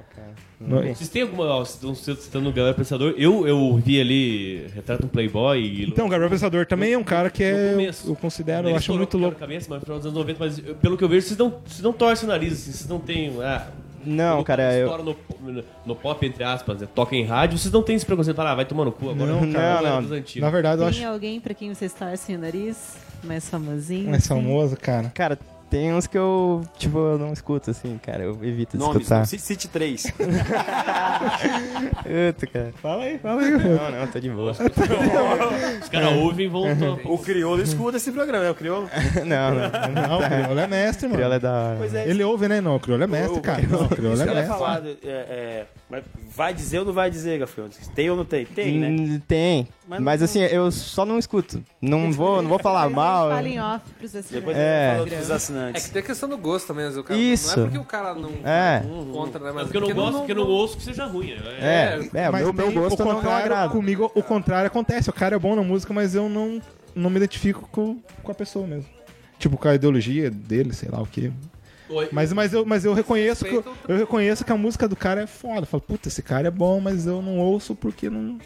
Não. Não- Não vi. Vocês têm alguma. ó, Vocês estão citando o Galera Pensador. Eu, eu vi ali Retrato um Playboy e. Então, o Gabriel Pensador também é um cara que é. começo. Eu considero, eu acho muito louco. Cabeça, mas no final dos anos 90, mas eu- pelo que eu vejo, vocês não, vocês não torcem o nariz, assim, vocês não têm. Ah, Não, cara, eu. no, no, no pop, entre aspas, né, toca em rádio, vocês não têm esse preconceito de falar, ah, vai tomar no cu agora. Não, eu cara, não. dos antigos. Na verdade, eu Tem acho alguém pra quem vocês torcem o nariz? Mais famosinho? mais assim? famoso, cara. Cara, tem uns que eu, tipo, eu não escuto, assim, cara. Eu evito de Nomes, escutar. cite, cite três. [laughs] Puta, cara. Fala aí, fala aí. Não, não, tô de boa. [laughs] Os caras ouvem e vão. o crioulo escuta esse programa, é o crioulo? [laughs] não, não. Não, o Criolo é mestre, mano. Crioula é da hora. Pois é. Ele ouve, né? Não, o Criolo é mestre, cara. Não, o Criolo Isso é mestre. falar, é, é, mas vai dizer ou não vai dizer, Gafião? Tem ou não tem? Tem, né? Hum, Tem. Mas Mas, não- assim, eu só não escuto. Não vou, não vou falar mal. Fala em off pros assinantes. Depois É. é. fala dos É assinantes. que tem a questão do gosto também, mas o cara, Isso. não é porque o cara não É. contra, né? Mas Porque eu não gosto, porque eu não ouço que seja ruim. É, é, o Mas meu, meu gosto o não, não contrário, agrada. Comigo, o contrário acontece. O cara é bom na música, mas eu não, não me identifico com, com a pessoa mesmo. Tipo, com a ideologia dele, sei lá o quê. Oi. Mas, mas, eu, mas eu reconheço que eu, eu reconheço que a música do cara é foda. Eu falo, puta, esse cara é bom, mas eu não ouço porque não.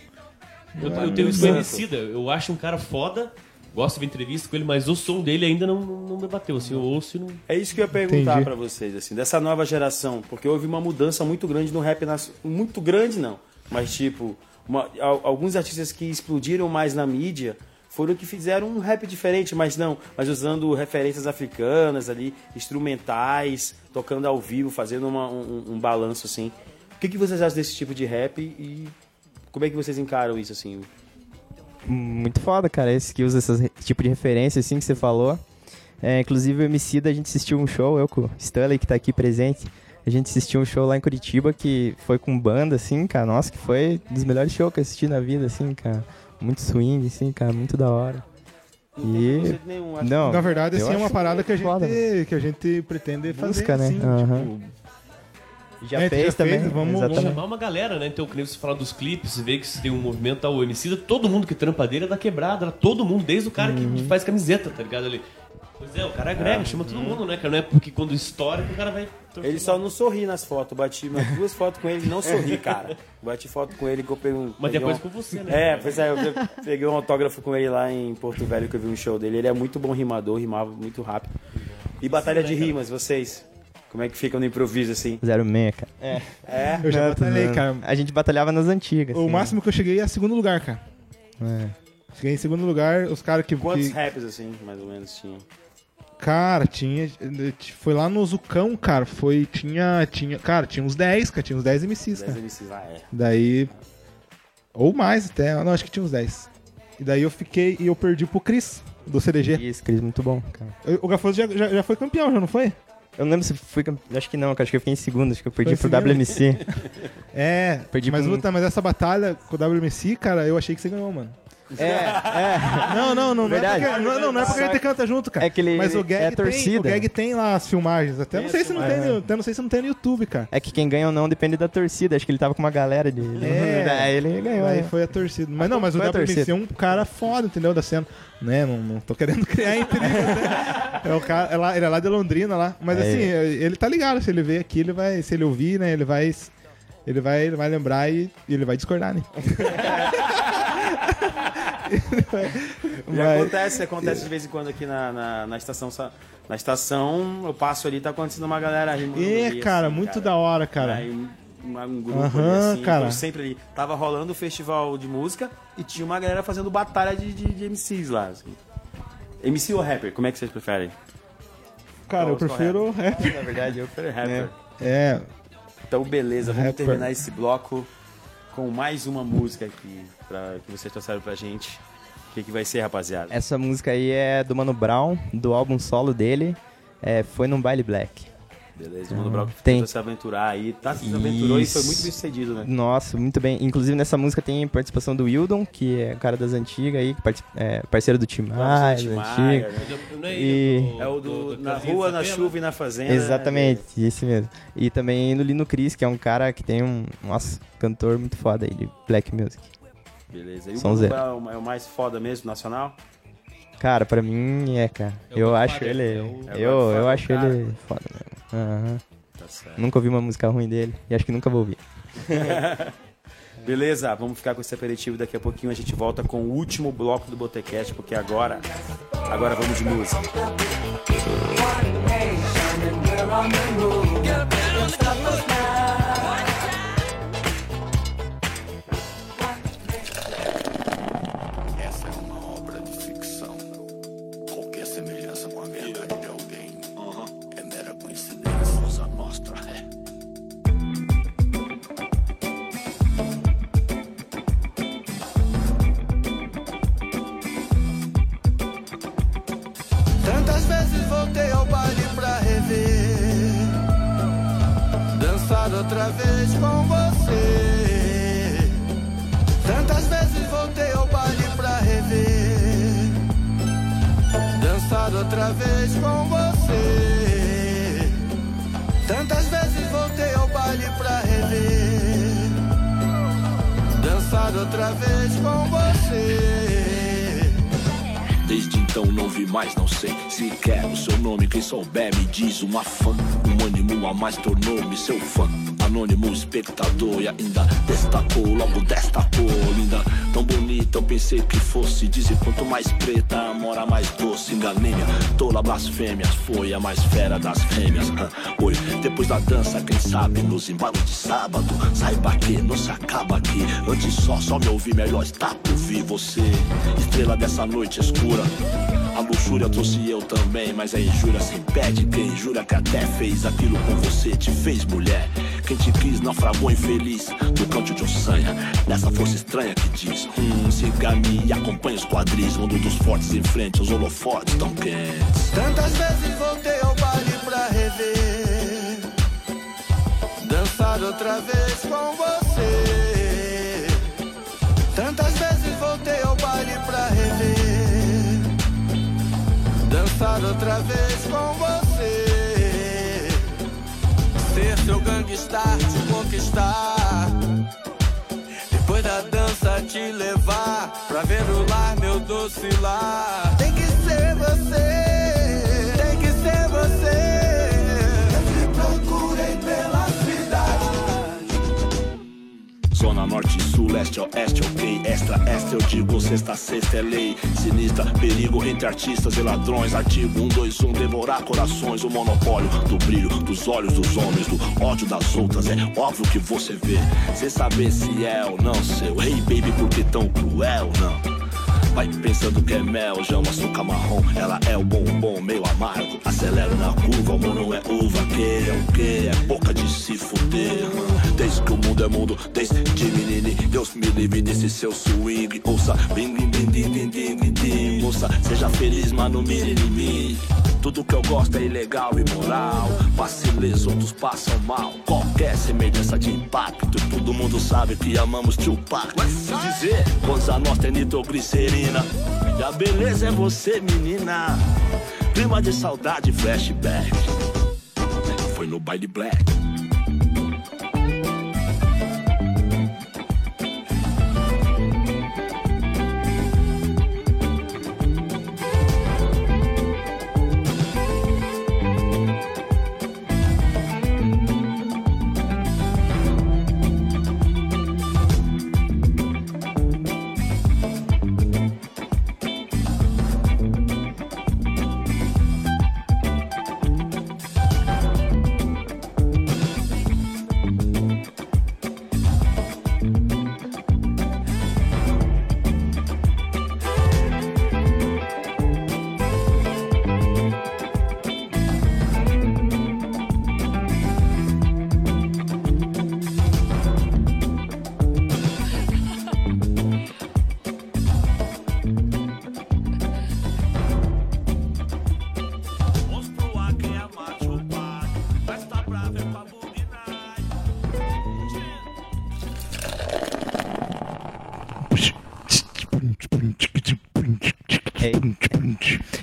Eu, não é eu tenho isso. Eu acho um cara foda, gosto de ver entrevista com ele, mas o som dele ainda não, não, me bateu. Assim, eu ouço e não. É isso que eu ia perguntar pra vocês, assim, dessa nova geração, porque houve uma mudança muito grande no rap nacional. Muito grande, não. Mas, tipo, uma- al- alguns artistas que explodiram mais na mídia foram que fizeram um rap diferente, mas não, mas usando referências africanas ali, instrumentais, tocando ao vivo, fazendo uma- um, um balanço, assim. O que, que vocês acham desse tipo de rap e como é que vocês encaram isso, assim? Muito foda, cara. Esse que usa esse tipo de referência, assim, que você falou. É, inclusive, o Emicida, a gente assistiu um show, eu com o Stanley, que tá aqui presente. A gente assistiu um show lá em Curitiba que foi com banda, assim, cara. Nossa, que foi um dos melhores shows que eu assisti na vida, assim, cara. Muito swing, assim, cara. Muito da hora. E... nenhum, Não, Na verdade, assim, é uma parada que a gente, foda, que a gente pretende fazer. Busca, né? assim, tipo, Já É, fez já também. fez, vamos- Vamos chamar uma galera, né? Então, que nem você fala dos clipes, você vê que se tem um movimento tá, o Emicida, todo mundo que trampa dele é da quebrada, todo mundo, desde o cara Uhum. que faz camiseta, tá ligado ali. Pois é, o cara agrega, chama todo mundo, né, cara? Não é porque quando estoura que o cara vai. Ele só não sorri nas fotos. Bati umas duas fotos com ele e não sorri, [laughs] cara. Bati foto com ele que eu peguei um. Mas coisa um- com você, né? É, pois é, eu peguei um autógrafo com ele lá em Porto Velho que eu vi um show dele. Ele é muito bom rimador, rimava muito rápido. E batalha de rimas, vocês? Como é que fica no improviso assim? 06, cara. É. É? Eu já Não, batalhei, cara. A gente batalhava nas antigas. O assim. máximo que eu cheguei é segundo lugar, cara. É. Cheguei em segundo lugar, os caras que, Quantos que- raps assim, mais ou menos, tinha? Cara, tinha. Foi lá no Zucão, cara. Foi. Tinha. tinha cara, tinha uns 10, cara. Tinha uns 10 MCs, 10 cara. MCs lá, é. Daí. Ou mais até. Não, acho que tinha uns 10. E daí eu fiquei. E eu perdi pro Cris, do CDG. Isso, Cris, muito bom, cara. O Gafoso já, já, já foi campeão, já não foi? Eu não lembro se fui campe- Acho que não, cara. Acho que eu fiquei em segundo. Acho que eu perdi Foi pro WMC. [laughs] É. Perdi mas, luta, mas essa batalha com o WMC, cara, eu achei que você ganhou, mano. É, é. Não, não, não. Não é Verdade. porque, não, não, é porque a gente canta junto, cara. É que ele- mas o gag, é tem, torcida. o gag tem lá as filmagens. Até não sei se não tem, no, até não sei se não tem no YouTube, cara. É que quem ganha ou não depende da torcida. Acho que ele tava com uma galera de. É. [laughs] Aí ele ganhou. Aí né? foi a torcida. Mas não, mas o Foi a WMC torcida. é um cara foda, entendeu? Da cena. Né? Não, não tô querendo [laughs] criar intriga, né? É o cara, é lá, ele é lá de Londrina lá. Mas É. assim, ele tá ligado. Se ele ver aqui, ele vai. Se ele ouvir, né? Ele vai. Ele vai, ele vai lembrar e, e ele vai discordar, né? [laughs] [laughs] Mas- acontece, acontece de vez em quando aqui na, na, na estação. Na estação, eu passo ali, tá acontecendo uma galera rimando. É, ali, cara, assim, muito cara. da hora, cara. Aí um, grupo Aham, ali, assim, cara. eu sempre ali. Tava rolando o festival de música e tinha uma galera fazendo batalha de, de, de MCs lá. Assim. MC ou rapper? Como é que vocês preferem? Cara, eu Qual- prefiro rap. Na verdade, eu prefiro rapper. É, Então, beleza, vamos Rapper. terminar esse bloco com mais uma música aqui pra, que vocês trouxeram pra gente. O que, que vai ser, rapaziada? Essa música aí é do Mano Brown, do álbum solo dele. É, foi num baile black. Beleza, o Mano Brown que Tem. tentou se aventurar aí. Tá, se aventurou e foi muito bem sucedido, né? Nossa, muito bem. Inclusive nessa música tem participação do Wildon, que é o cara das antigas aí, que é parceiro do Tim Maia, antigas. né? Não é E- É o do, na rua, de na chuva e na fazenda. Exatamente, esse mesmo. E também no Lino Cris, que é um cara que tem um, nossa, cantor muito foda aí de black music. Beleza. E o Sonzeiro. Buba é o- é o mais foda mesmo, nacional? Cara, pra mim é, cara. O eu Godfather, acho ele. é o- o eu Godfather, eu acho cara. ele foda mesmo. Aham. Tá certo. Nunca ouvi uma música ruim dele e acho que nunca vou ouvir. [laughs] Beleza, vamos ficar com esse aperitivo. Daqui a pouquinho a gente volta com o último bloco do Botecast, porque agora. Agora vamos de música. Nome. Quem souber me diz uma fã. Um ânimo a mais tornou-me seu fã. Anônimo espectador e ainda destacou, logo desta cor linda. Tão bonita, eu pensei que fosse. Dizem quanto mais preta, mora mais doce. Enganei-me, tola blasfêmias. Foi a mais fera das fêmeas. Oi, depois da dança, quem sabe nos embalos de sábado. Saiba que não se acaba aqui. Antes só, só me ouvir melhor está por vir você. Estrela dessa noite escura. Luxúria trouxe eu também, mas a injúria se impede. Quem jura que até fez aquilo com você te fez mulher. Quem te quis naufragou infeliz no canto de Ossanha. Nessa força estranha que diz: Hum, siga-me e acompanha os quadris. Mundo dos fortes em frente aos holofotes tão quentes. Tantas vezes voltei ao baile pra rever. Dançar outra vez com você. Tantas vezes voltei ao baile pra rever. Dançar outra vez com você. Ser seu gangstar, te conquistar. Depois da dança te levar pra ver o lar, meu doce lar. Tem que ser você, tem que ser você. Norte, sul, leste, oeste, ok. Extra, extra, eu digo, sexta, sexta é lei. Sinistra, perigo entre artistas e ladrões. Artigo 1, 2, 1, devorar corações. O monopólio do brilho dos olhos dos homens, do ódio das outras. É óbvio que você vê, sem saber se é ou não seu. Hey baby, por que tão cruel? Não. Vai pensando que é mel, já um açúcar marrom. Ela é o bombom meio amargo. Acelero na curva, o não é uva. Que é o que? É boca de se fuder. Desde que o mundo é mundo, desde menine. Deus me livre desse seu swing. Ouça, bim, bim, bim, bim, bim, bim, bim, bim. Moça, seja feliz, mas não mire em mim. Tudo que eu gosto é ilegal e moral. Vaciles, outros passam mal. Qualquer semelhança de impacto. Todo mundo sabe que amamos Tupac. Se dizer, coisa nossa é nitroglicerina. E a beleza é você, menina. Clima de saudade, flashback. Foi no baile black.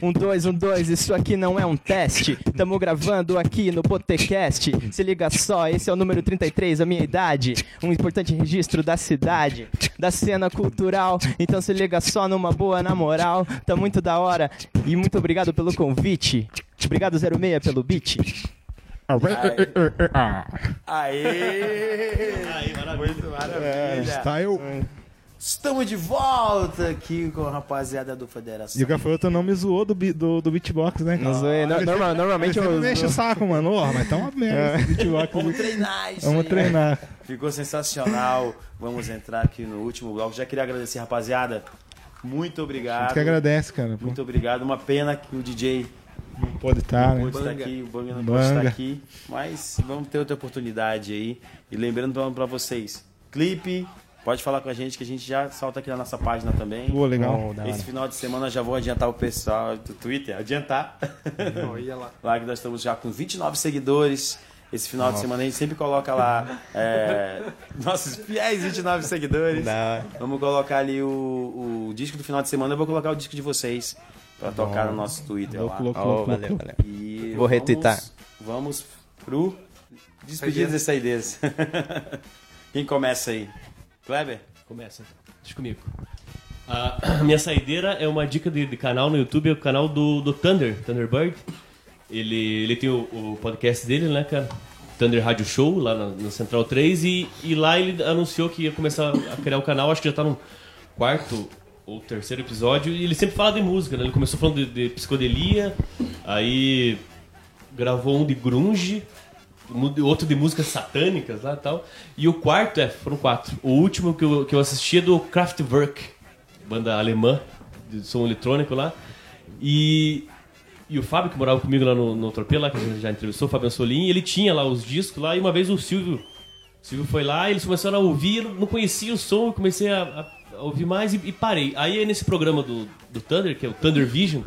Um, dois, um, dois, isso aqui não é um teste. Tamo gravando aqui no Botecast. Se liga só, esse é o número 33, a minha idade. Um importante registro da cidade, da cena cultural. Então se liga só numa boa, na moral. Tá muito da hora. E muito obrigado pelo convite. Obrigado, 06, pelo beat. Aê! Muito É, maravilha. style. Estamos de volta aqui com a rapaziada do Federação. E o Gafanhoto não me zoou do, bi- do, do beatbox, né? cara? Não zoei, no- normalmente eu sempre me enche o saco, mano. Ó, mas tá uma [laughs] merda esse beatbox. Vamos treinar isso Vamos aí. treinar. Ficou sensacional. Vamos entrar aqui no último bloco. Já queria agradecer, rapaziada. Muito obrigado. que agradece, cara. Pô, Muito obrigado. Uma pena que o DJ pode estar, né? pôde estar Banga. aqui, o Banga não Banga. pode estar aqui. Mas vamos ter outra oportunidade aí. E lembrando pra- pra vocês, clipe, pode falar com a gente que a gente já solta aqui na nossa página também. Pô, legal. Esse final de semana já vou adiantar o pessoal do Twitter, adiantar. Olha lá. [laughs] Lá que nós estamos já com 29 seguidores. Esse final de semana a gente sempre coloca lá [laughs] é, nossos fiéis 29 seguidores. Vamos colocar ali o, o disco do final de semana. Eu vou colocar o disco de vocês pra tocar no nosso Twitter lá. Louco, louco, Oh, louco, valeu, louco. valeu. E Vou retweetar. Vamos pro despedidas e saídas. [laughs] Quem começa aí? Kleber? Começa. Deixa comigo. A [clears throat] minha saideira é uma dica de, de canal no YouTube, é o canal do, do Thunder, Thunderbird. Ele, ele tem o, o podcast dele, né, cara? Thunder Radio Show, lá na, no Central 3, e, e lá ele anunciou que ia começar a criar o canal, acho que já tá no quarto ou terceiro episódio, e ele sempre fala de música, né? Ele começou falando de, de psicodelia, aí gravou um de grunge, outro de músicas satânicas lá e tal. E o quarto, é, foram quatro. O último que eu, que eu assisti é do Kraftwerk, banda alemã de som eletrônico lá. E, e o Fábio, que morava comigo lá no, no Tropê, lá que a gente já entrevistou, o Fábio Ansolim, ele tinha lá os discos lá, e uma vez o Silvio, o Silvio foi lá, eles começaram a ouvir, não conhecia o som, comecei a, a- a ouvir mais e, e parei. Aí nesse programa do, do Thunder, que é o Thunder Vision,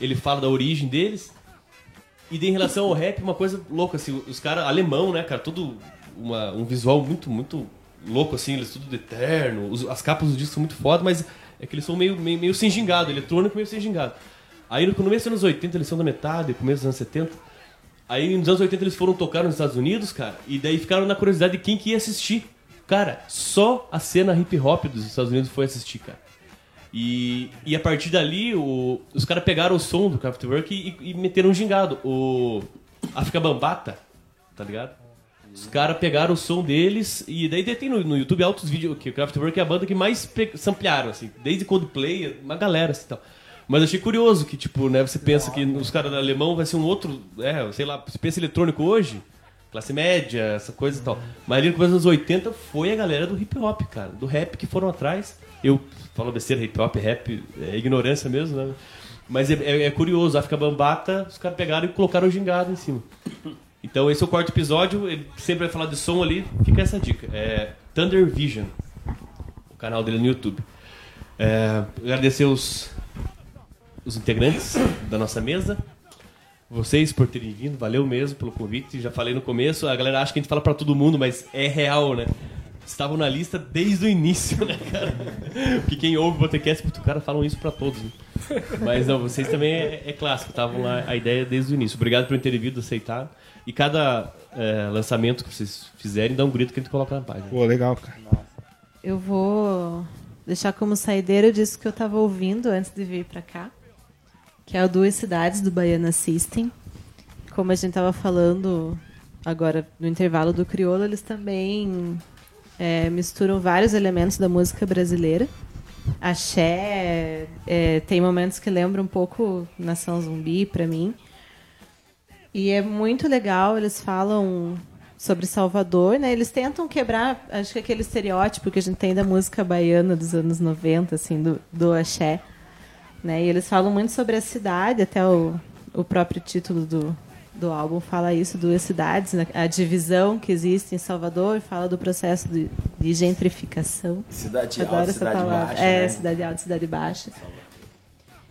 ele fala da origem deles, e em relação ao rap, uma coisa louca, assim, os caras, alemão, né, cara, tudo uma- um visual muito, muito louco, assim, eles tudo de eterno, os- as capas dos discos são muito foda, mas é que eles são meio, meio, meio sem gingado, eletrônico meio sem gingado. Aí no começo dos anos 80 eles são da metade, começo dos anos 70. Aí nos anos 80 eles foram tocar nos Estados Unidos, cara, e daí ficaram na curiosidade de quem que ia assistir. Cara, só a cena hip hop dos Estados Unidos foi assistir, cara. E, e a partir dali, o- os caras pegaram o som do Kraftwerk e, e meteram um gingado. O África Bambata, tá ligado? Os caras pegaram o som deles e daí tem no, no YouTube altos vídeos que o Kraftwerk é a banda que mais samplearam, assim, desde Coldplay, uma galera assim tal. Mas achei curioso que, tipo, né, você pensa que os caras da alemão vai ser um outro, é, sei lá, você pensa eletrônico hoje, classe média, essa coisa e tal. Mas ali no começo dos anos 80 foi a galera do hip hop, cara, do rap que foram atrás. Eu falo besteira, hip hop, rap, é ignorância mesmo, né? Mas é, é- é curioso, África Bambata, os caras pegaram e colocaram o gingado em cima. Então esse é o quarto episódio, ele sempre vai falar de som ali, fica essa dica. É Thunder Vision, o canal dele no YouTube. É, agradecer os, os integrantes da nossa mesa, vocês por terem vindo, valeu mesmo pelo convite. Já falei no começo, a galera acha que a gente fala pra todo mundo, mas é real, né? Estavam na lista desde o início, né, cara? Porque quem ouve o Botecast, cara, falam isso pra todos. Né? Mas não, vocês também é, é clássico, estavam lá a ideia desde o início. Obrigado por terem vindo, aceitar. E cada é, lançamento que vocês fizerem, dá um grito que a gente coloca na página. Pô, legal, cara. Eu vou deixar como saideira o disco que eu estava ouvindo antes de vir para cá, que é o Duas Cidades do Baiana System. Como a gente estava falando agora no intervalo do Criolo, eles também é, misturam vários elementos da música brasileira. Axé, é, tem momentos que lembram um pouco Nação Zumbi para mim. E é muito legal, eles falam sobre Salvador, né? Eles tentam quebrar, acho que aquele estereótipo que a gente tem da música baiana dos anos 90, assim, do, do axé. Né? E eles falam muito sobre a cidade, até o, o próprio título do, do álbum fala isso, duas cidades, né? a divisão que existe em Salvador, fala do processo de, de gentrificação. Cidade Adoro alta, essa cidade palavra. baixa. É, né? cidade alta, cidade baixa.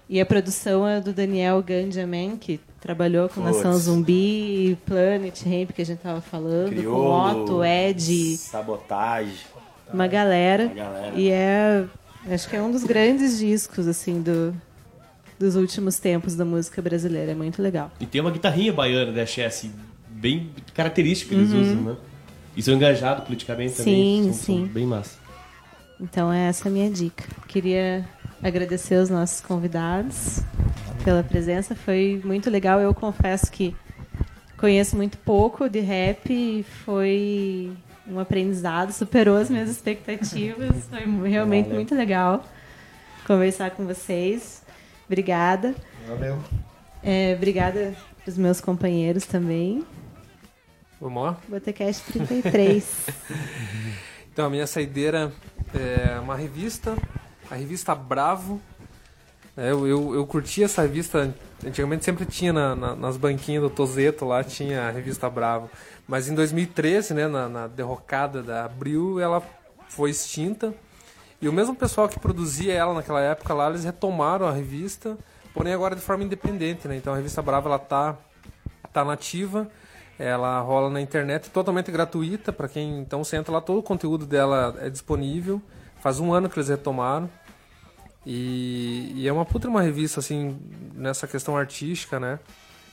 E a produção é do Daniel Ganjamin, que trabalhou com Puts. Nação Zumbi, Planet Ramp, que a gente tava falando, com Criolo, Otto, Ed, Sabotagem. uma galera. Uma galera. E é, acho que é um dos grandes discos, assim, do, dos últimos tempos da música brasileira. É muito legal. E tem uma guitarrinha baiana da Chess, bem característica que eles Uhum. usam, né? E são engajados politicamente também. Sim, são, são sim. bem massa. Então é essa a minha dica. Queria agradecer os nossos convidados pela presença. Foi muito legal. Eu confesso que conheço muito pouco de rap e foi um aprendizado, superou as minhas expectativas. Foi realmente Valeu. muito legal conversar com vocês. Obrigada. Valeu. É, obrigada para os meus companheiros também. Vamos lá? Botecast 33. [laughs] Então, a minha saideira é uma revista, a revista Bravo. É, eu, eu, eu curti essa revista, antigamente sempre tinha na- na- nas banquinhas do Tozeto lá, tinha a revista Bravo. Mas em 2013, né, na, na derrocada da Abril, ela foi extinta. E o mesmo pessoal que produzia ela naquela época lá, eles retomaram a revista, porém agora de forma independente, né? Então a revista Brava ela tá tá nativa, ela rola na internet totalmente gratuita para quem então você entra lá todo o conteúdo dela é disponível. Faz um ano que eles retomaram. E, e é uma puta uma revista assim nessa questão artística, né?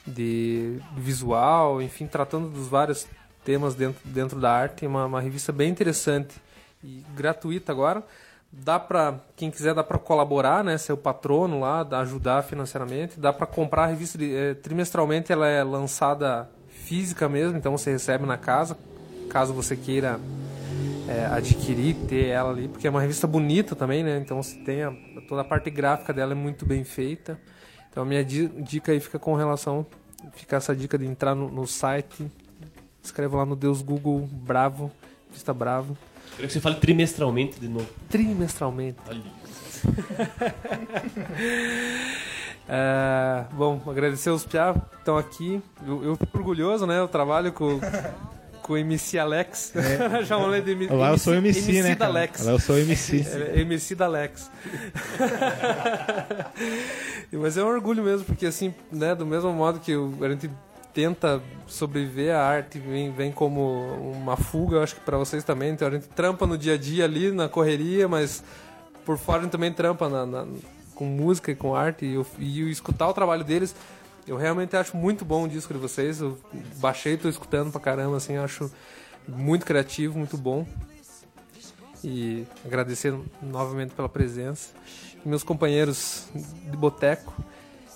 De visual, enfim, tratando dos vários temas dentro, dentro da arte. Uma, uma revista bem interessante e gratuita agora. Dá pra, quem quiser, dá pra colaborar, né? Ser o patrono lá, ajudar financeiramente. Dá pra comprar a revista eh, trimestralmente, ela é lançada física mesmo, então você recebe na casa, caso você queira é, adquirir, ter ela ali, porque é uma revista bonita também, né? Então você tem a- toda a parte gráfica dela é muito bem feita. Então a minha di- dica aí fica com relação, fica essa dica de entrar no, no site, escreva lá no Deus Google Bravo, revista Bravo. Quero que você fale trimestralmente de novo. Trimestralmente. Olha. [laughs] É, bom, agradecer os Piá que estão aqui. Eu, eu fico orgulhoso, né? Eu trabalho com, com o MC Alex. É. [laughs] Já falei de M- Lá eu sou MC, né, da cara? Alex. Lá eu sou MC. [laughs] É, MC da Alex. Mas é um orgulho mesmo, porque assim, né, do mesmo modo que o- a gente tenta sobreviver, a arte vem, vem como uma fuga, eu acho que pra vocês também. Então a gente trampa no dia a dia ali, na correria, mas por fora a gente também trampa na- na- com música e com arte. E, e escutar o trabalho deles, eu realmente acho muito bom o disco de vocês. Eu baixei, tô escutando pra caramba, assim, acho muito criativo, muito bom e agradecer novamente pela presença. E meus companheiros de boteco.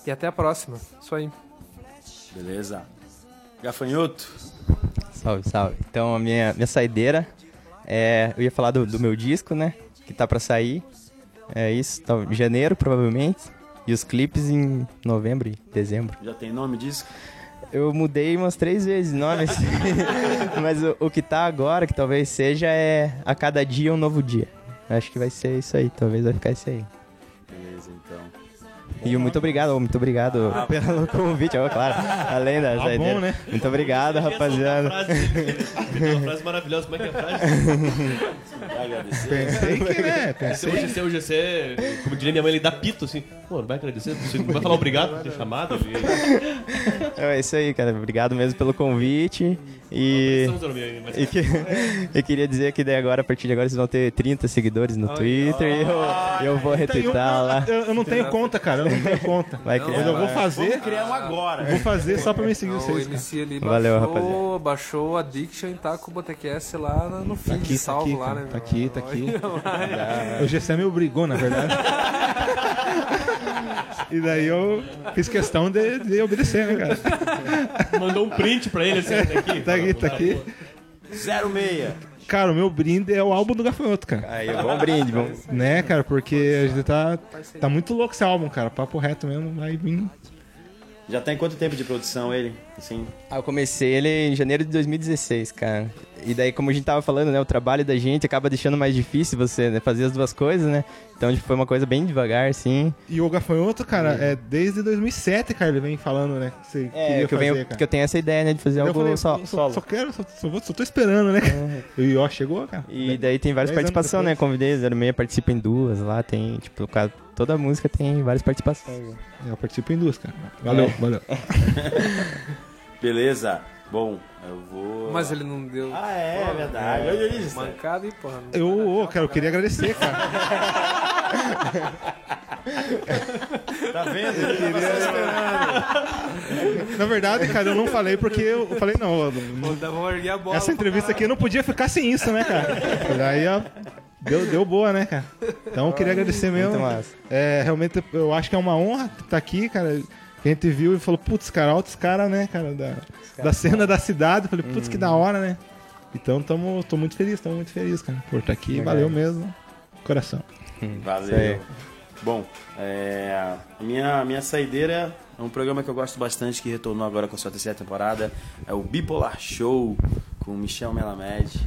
E até a próxima. Isso aí. Beleza. Gafanhoto. Salve, salve. Então a minha, minha saideira é. Eu ia falar do, do meu disco, né? Que tá pra sair. É isso, tá em janeiro, provavelmente. E os clipes em novembro e dezembro. Já tem nome disso? Eu mudei umas três vezes nomes. [laughs] Mas o, o que tá agora, que talvez seja, é A Cada Dia um Novo Dia. Acho que vai ser isso aí, talvez vai ficar isso aí. E muito obrigado, muito obrigado Ah, [laughs] pelo convite, ó, claro. Além da saideira. bom, né? Muito obrigado, rapaziada. Uma frase maravilhosa, como é que é a frase? Vai agradecer. Pensei que, né? Esse Pensei. hoje, esse, como diria minha mãe, ele dá pito, assim. Pô, não vai agradecer? Você não vai falar obrigado por ter chamado? É isso aí, cara. Obrigado mesmo pelo convite. E, e, que, [laughs] eu queria dizer que daí agora, a partir de agora, vocês vão ter 30 seguidores no Twitter e eu, eu vou retweetar lá. Eu, eu não tenho conta, cara. Eu não tenho conta. Vai criar. Mas eu vou fazer. Vamos criar um agora. Vou fazer só pra me seguir O vocês. MC ali Valeu, baixou, baixou o Addiction e tá com o Botecast lá no- no feed aqui, tá salvo aqui, lá, né? Tá aqui, tá aqui. O GC me obrigou, na verdade. E daí eu fiz questão de, de obedecer, né, cara? Mandou um print pra ele, assim, tá aqui. Tá aqui, tá aqui. 06. Cara, o meu brinde é o álbum do Gafanhoto, cara. Aí, bom brinde, bom. Né, cara? Porque a gente tá, tá muito louco esse álbum, cara. Papo reto mesmo, vai vir. Já tem quanto tempo de produção ele? Assim, Ah, eu comecei ele em janeiro de 2016, cara. E daí, como a gente tava falando, né, o trabalho da gente acaba deixando mais difícil você né, fazer as duas coisas, né? Então, tipo, foi uma coisa bem devagar, assim. E o Gafanhoto, cara, é desde 2007, cara, ele vem falando, né? Que você É, queria que eu, fazer, venho, cara. que eu tenho essa ideia, né, de fazer Eu algo falei, só, só, solo. só quero, só, só, vou- só tô esperando, né? E ó, chegou, cara. E daí tem várias participações, né? Convidei, 06 participa em duas lá, tem, tipo, toda música tem várias participações. né? Eu participo em duas, cara. Valeu, É. valeu. [laughs] beleza. Bom, eu vou. Mas ele não deu. Ah, é, é verdade. Olha isso. Mancada e porra. não- Eu, ô, cara, eu queria agradecer, cara. [laughs] Tá vendo? [laughs] Na verdade, cara, eu não falei porque eu falei, não, eu não- essa entrevista aqui eu não podia ficar sem isso, né, cara? Daí, ó, deu, deu boa, né, cara? Então eu queria agradecer mesmo. Muito massa. É, realmente, eu acho que é uma honra estar aqui, cara. Que a gente viu e falou, putz, cara, altos caras, né, cara, da, da cena da cidade. Falei, putz, que da hora, né? Então, tamo, tô muito feliz, tamo muito feliz, cara, por estar aqui. Valeu mesmo. Coração. Valeu. Bom, é, a minha, minha saideira é um programa que eu gosto bastante, que retornou agora com a sua terceira temporada. É o Bipolar Show, com o Michel Melamed.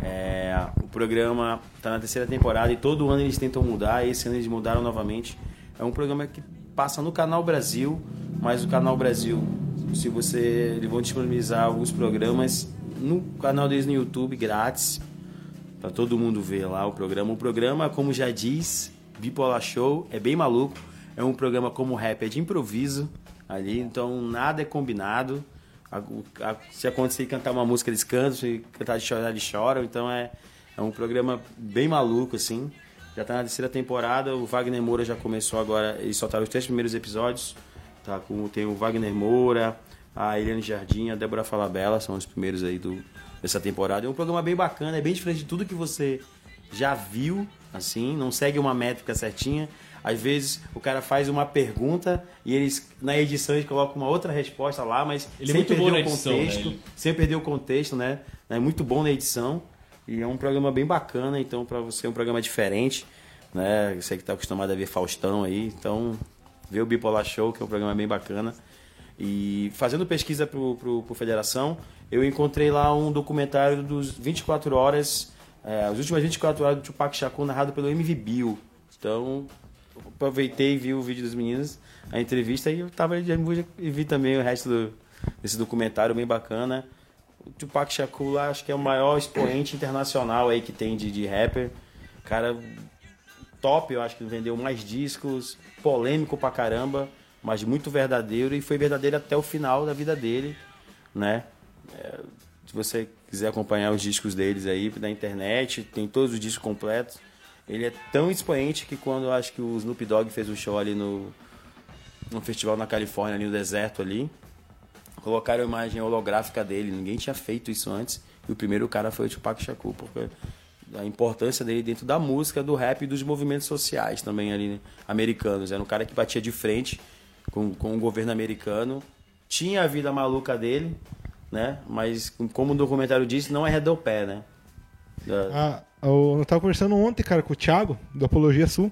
É, o programa está na terceira temporada e todo ano eles tentam mudar. Esse ano eles mudaram novamente. É um programa que passa no Canal Brasil, mas o Canal Brasil, se você. Eles vão disponibilizar alguns programas no canal deles no YouTube, grátis. Pra todo mundo ver lá o programa. O programa, como já diz, Bipolar Show, é bem maluco. É um programa como rap, é de improviso ali, então nada é combinado. Se acontecer cantar uma música, eles cantam, se cantar de chorar, eles choram. Então é, é um programa bem maluco, assim. Já tá na terceira temporada, o Wagner Moura já começou agora, eles soltaram os três primeiros episódios. Tá com, tem o Wagner Moura, a Eliane Jardim, a Débora Falabella, são os primeiros aí do, dessa temporada. É um programa bem bacana, é bem diferente de tudo que você já viu, assim, não segue uma métrica certinha. Às vezes o cara faz uma pergunta e eles, na edição, eles colocam uma outra resposta lá, mas Ele é sem muito perder o na edição, contexto. né? Sem perder o contexto, né? É muito bom na edição. E é um programa bem bacana, então, para você é um programa diferente, né? Você que tá acostumado a ver Faustão aí, então, vê o Bipolar Show, que é um programa bem bacana. E fazendo pesquisa pro, pro, Federação, eu encontrei lá um documentário dos 24 horas, é, as últimas 24 horas do Tupac Shakur narrado pelo MV Bill. Então, aproveitei e vi o vídeo dos meninos, a entrevista, e eu tava ali e vi também o resto do, desse documentário bem bacana. O Tupac Shakur acho que é o maior expoente internacional aí que tem de, de rapper. Cara, top, eu acho que vendeu mais discos, polêmico pra caramba, mas muito verdadeiro e foi verdadeiro até o final da vida dele, né? É, se você quiser acompanhar os discos deles aí na internet, tem todos os discos completos. Ele é tão expoente que quando eu acho que o Snoop Dogg fez um show ali no, no festival na Califórnia, ali no deserto ali, colocaram a imagem holográfica dele. Ninguém tinha feito isso antes. E o primeiro cara foi o Tupac Shakur, porque a importância dele dentro da música, do rap e dos movimentos sociais também ali, né, americanos. Era um cara que batia de frente com, com o governo americano. Tinha a vida maluca dele, né? Mas, como o documentário disse, não é redor pé, né? Da- Ah, eu tava conversando ontem, cara, com o Thiago, do Apologia Sul,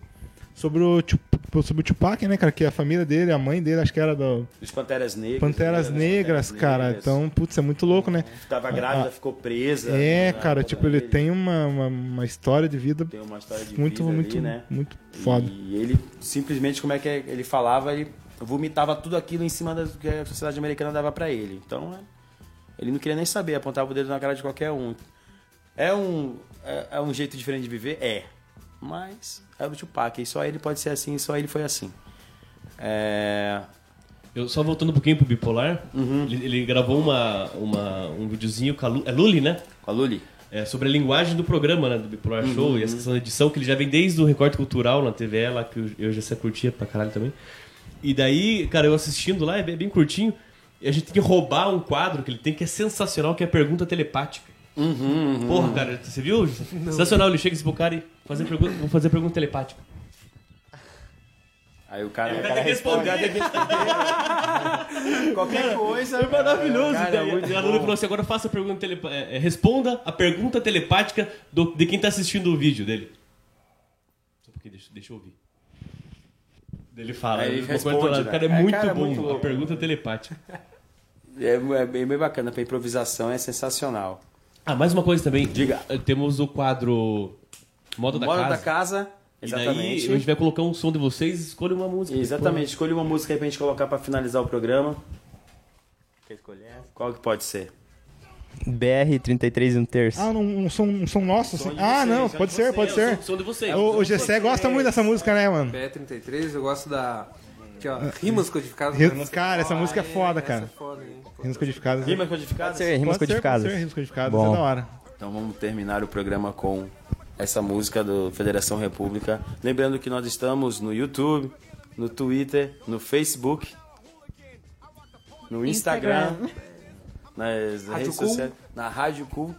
sobre o, Tup- sobre o Tupac, né, cara? Que a família dele, a mãe dele, acho que era do Dos Panteras Negras. Panteras né, Negras, Panteras cara. Negras. Então, putz, é muito louco, né? Tava grávida, Ah, ficou presa. É, né, cara, tipo, ele dele. tem uma, uma, uma história de vida Tem uma história de muito, vida muito, ali, né? muito foda. E ele simplesmente, como é que ele falava, ele vomitava tudo aquilo em cima do que a sociedade americana dava pra ele. Então, é, ele não queria nem saber, apontava o dedo na cara de qualquer um. É um, é, é um jeito diferente de viver? É. Mas é o Tupac, e só ele pode ser assim, só ele foi assim. É... Eu só voltando um pouquinho pro Bipolar, ele, ele gravou uma, uma, um videozinho com a Lu, é Luli, né? Com a Luli? É, sobre a linguagem do programa, né? Do Bipolar Uhum. Show e essa questão da edição, que ele já vem desde o Recorte Cultural na TV, lá que eu, já curtia pra caralho também. E daí, cara, eu assistindo lá, é bem, bem curtinho, e a gente tem que roubar um quadro que ele tem que é sensacional, que é a pergunta telepática. Uhum, Porra, cara, você viu? Sensacional, ele chega esse pro cara e fazer pergunta, vou fazer pergunta telepática. Aí o cara, o vai cara responde. Qualquer coisa. É maravilhoso. Cara, Cara, muito a Lula bom. falou assim: agora faça a pergunta telepa- é, é, responda a pergunta telepática do- de quem tá assistindo o vídeo dele. Só um pouquinho, deixa, deixa eu ouvir. Ele fala, Aí ele responde, né? cara, é, É, muito cara, é bom muito a pergunta telepática. [laughs] É, é bem, bem bacana, pra improvisação é sensacional. Ah, mais uma coisa também. Diga. Eh, Temos o quadro Moda da Moda Casa. da casa, E daí exatamente. a gente vai colocar um som de vocês escolha uma música. Exatamente, escolha uma música aí pra gente colocar pra finalizar o programa. Quer escolher? Qual que pode ser? BR 33 e um terço. Ah, um, um som, um som nosso? assim? de Ah, vocês, não, som pode de ser, pode é o ser. som- som de vocês. O, o Gessé gosta muito dessa música, né, mano? BE33, eu gosto da. Aqui, ó, rimas codificadas. Rimas- cara, essa música é foda, essa cara. é foda, hein? Rimas codificadas. Rimas Pode codificadas? ser, rimas Pode ser, codificadas. Pode ser, rimas codificadas, Bom. é da hora. Então vamos terminar o programa com essa música do Federação República. Lembrando que nós estamos no YouTube, no Twitter, no Facebook, no Instagram, Instagram. nas Rádio redes Cool. sociais, na Rádio Cool.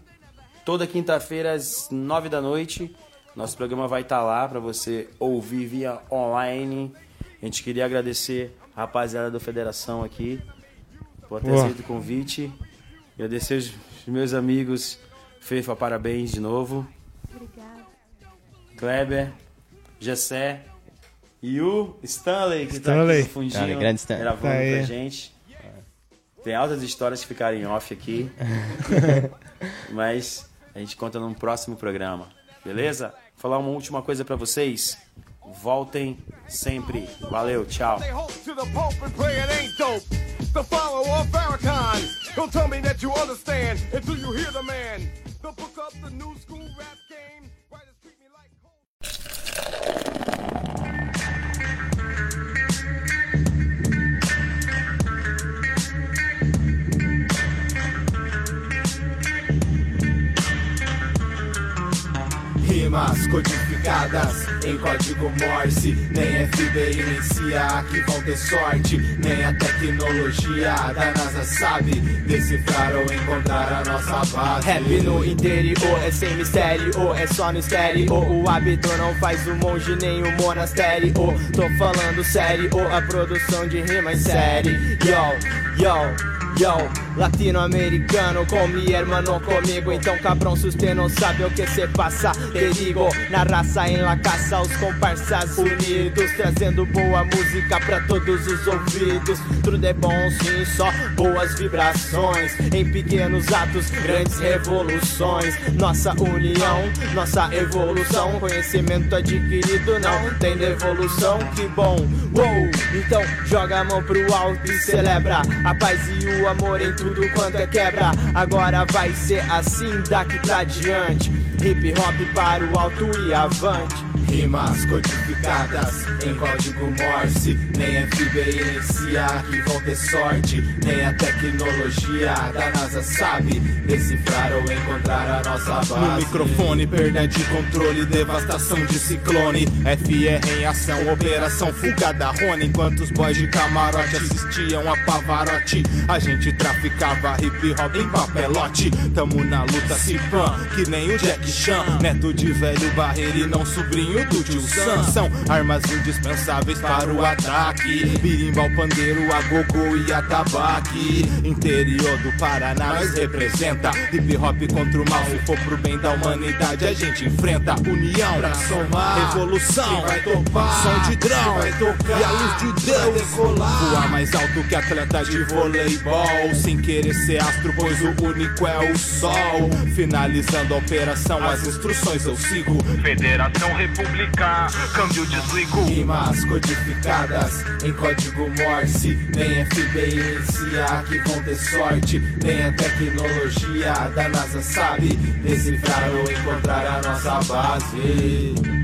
Toda quinta-feira às nove da noite, nosso programa vai estar lá para você ouvir via online. A gente queria agradecer a rapaziada da Federação aqui por ter Boa. aceito o convite. Agradecer os meus amigos. Fefa, parabéns de novo. Obrigada. Kleber, Gessé e o Stanley, que tá Stanley. aqui no fundinho, Stanley, grande Stanley. gravando Tá aí. pra gente. Tem altas histórias que ficaram em off aqui. [laughs] Mas a gente conta num próximo programa. Beleza? Vou falar uma última coisa pra vocês. Voltem sempre. Valeu, tchau. Me the book of the new school rap Rimas codificadas em código Morse. Nem FBI nem CIA que vão ter sorte. Nem a tecnologia da NASA sabe decifrar ou encontrar a nossa base. Rap no interior é sem mistério, é só no estéreo. O hábito não faz o monge nem o monastério. Tô falando sério, a produção de rimas série. Yo, yo. Yo, latino-americano con mi hermano comigo Então cabrão, se não sabe o que se passa Te digo, na raça, em la casa Os comparsas unidos Trazendo boa música pra todos os ouvidos. Tudo é bom sim, só boas vibrações. Em pequenos atos, grandes revoluções. Nossa união, nossa evolução. Conhecimento adquirido não tem devolução. Que bom, uou! Então joga a mão pro alto e celebra A paz e o amor em tudo quanto é quebra. Agora vai ser assim daqui pra diante. Hip hop para o alto e avante Rimas codificadas em código Morse. Nem FBI nem CIA que vão ter sorte. Nem a tecnologia da NASA sabe decifrar ou encontrar a nossa base. No microfone, perda de controle, devastação de ciclone. FR em ação, operação fuga da Rony. Enquanto os boys de camarote assistiam a Pavarotti, a gente traficava hip hop em papelote. Tamo na luta, se pan, que nem o Jack Chan. Neto de velho barreiro e não sobrinho do tio Sam. São armas indispensáveis para o ataque. Birimbau, pandeiro, a e a tabaque. Interior do Paraná nós representa. Hip hop contra o mal, se for pro bem da humanidade, a gente enfrenta. União Pra somar, revolução, quem vai topar, som de drão vai tocar, e a luz de Deus. decolar. Voar mais alto que atleta de voleibol, sem querer ser astro, pois o único é o sol. Finalizando a operação, as instruções eu sigo. Federação República, câmbio desligo. Rimas codificadas em código Morse. Nem FBI nem CIA que vão ter sorte. Nem a tecnologia da NASA sabe decifrar ou encontrar a nossa base.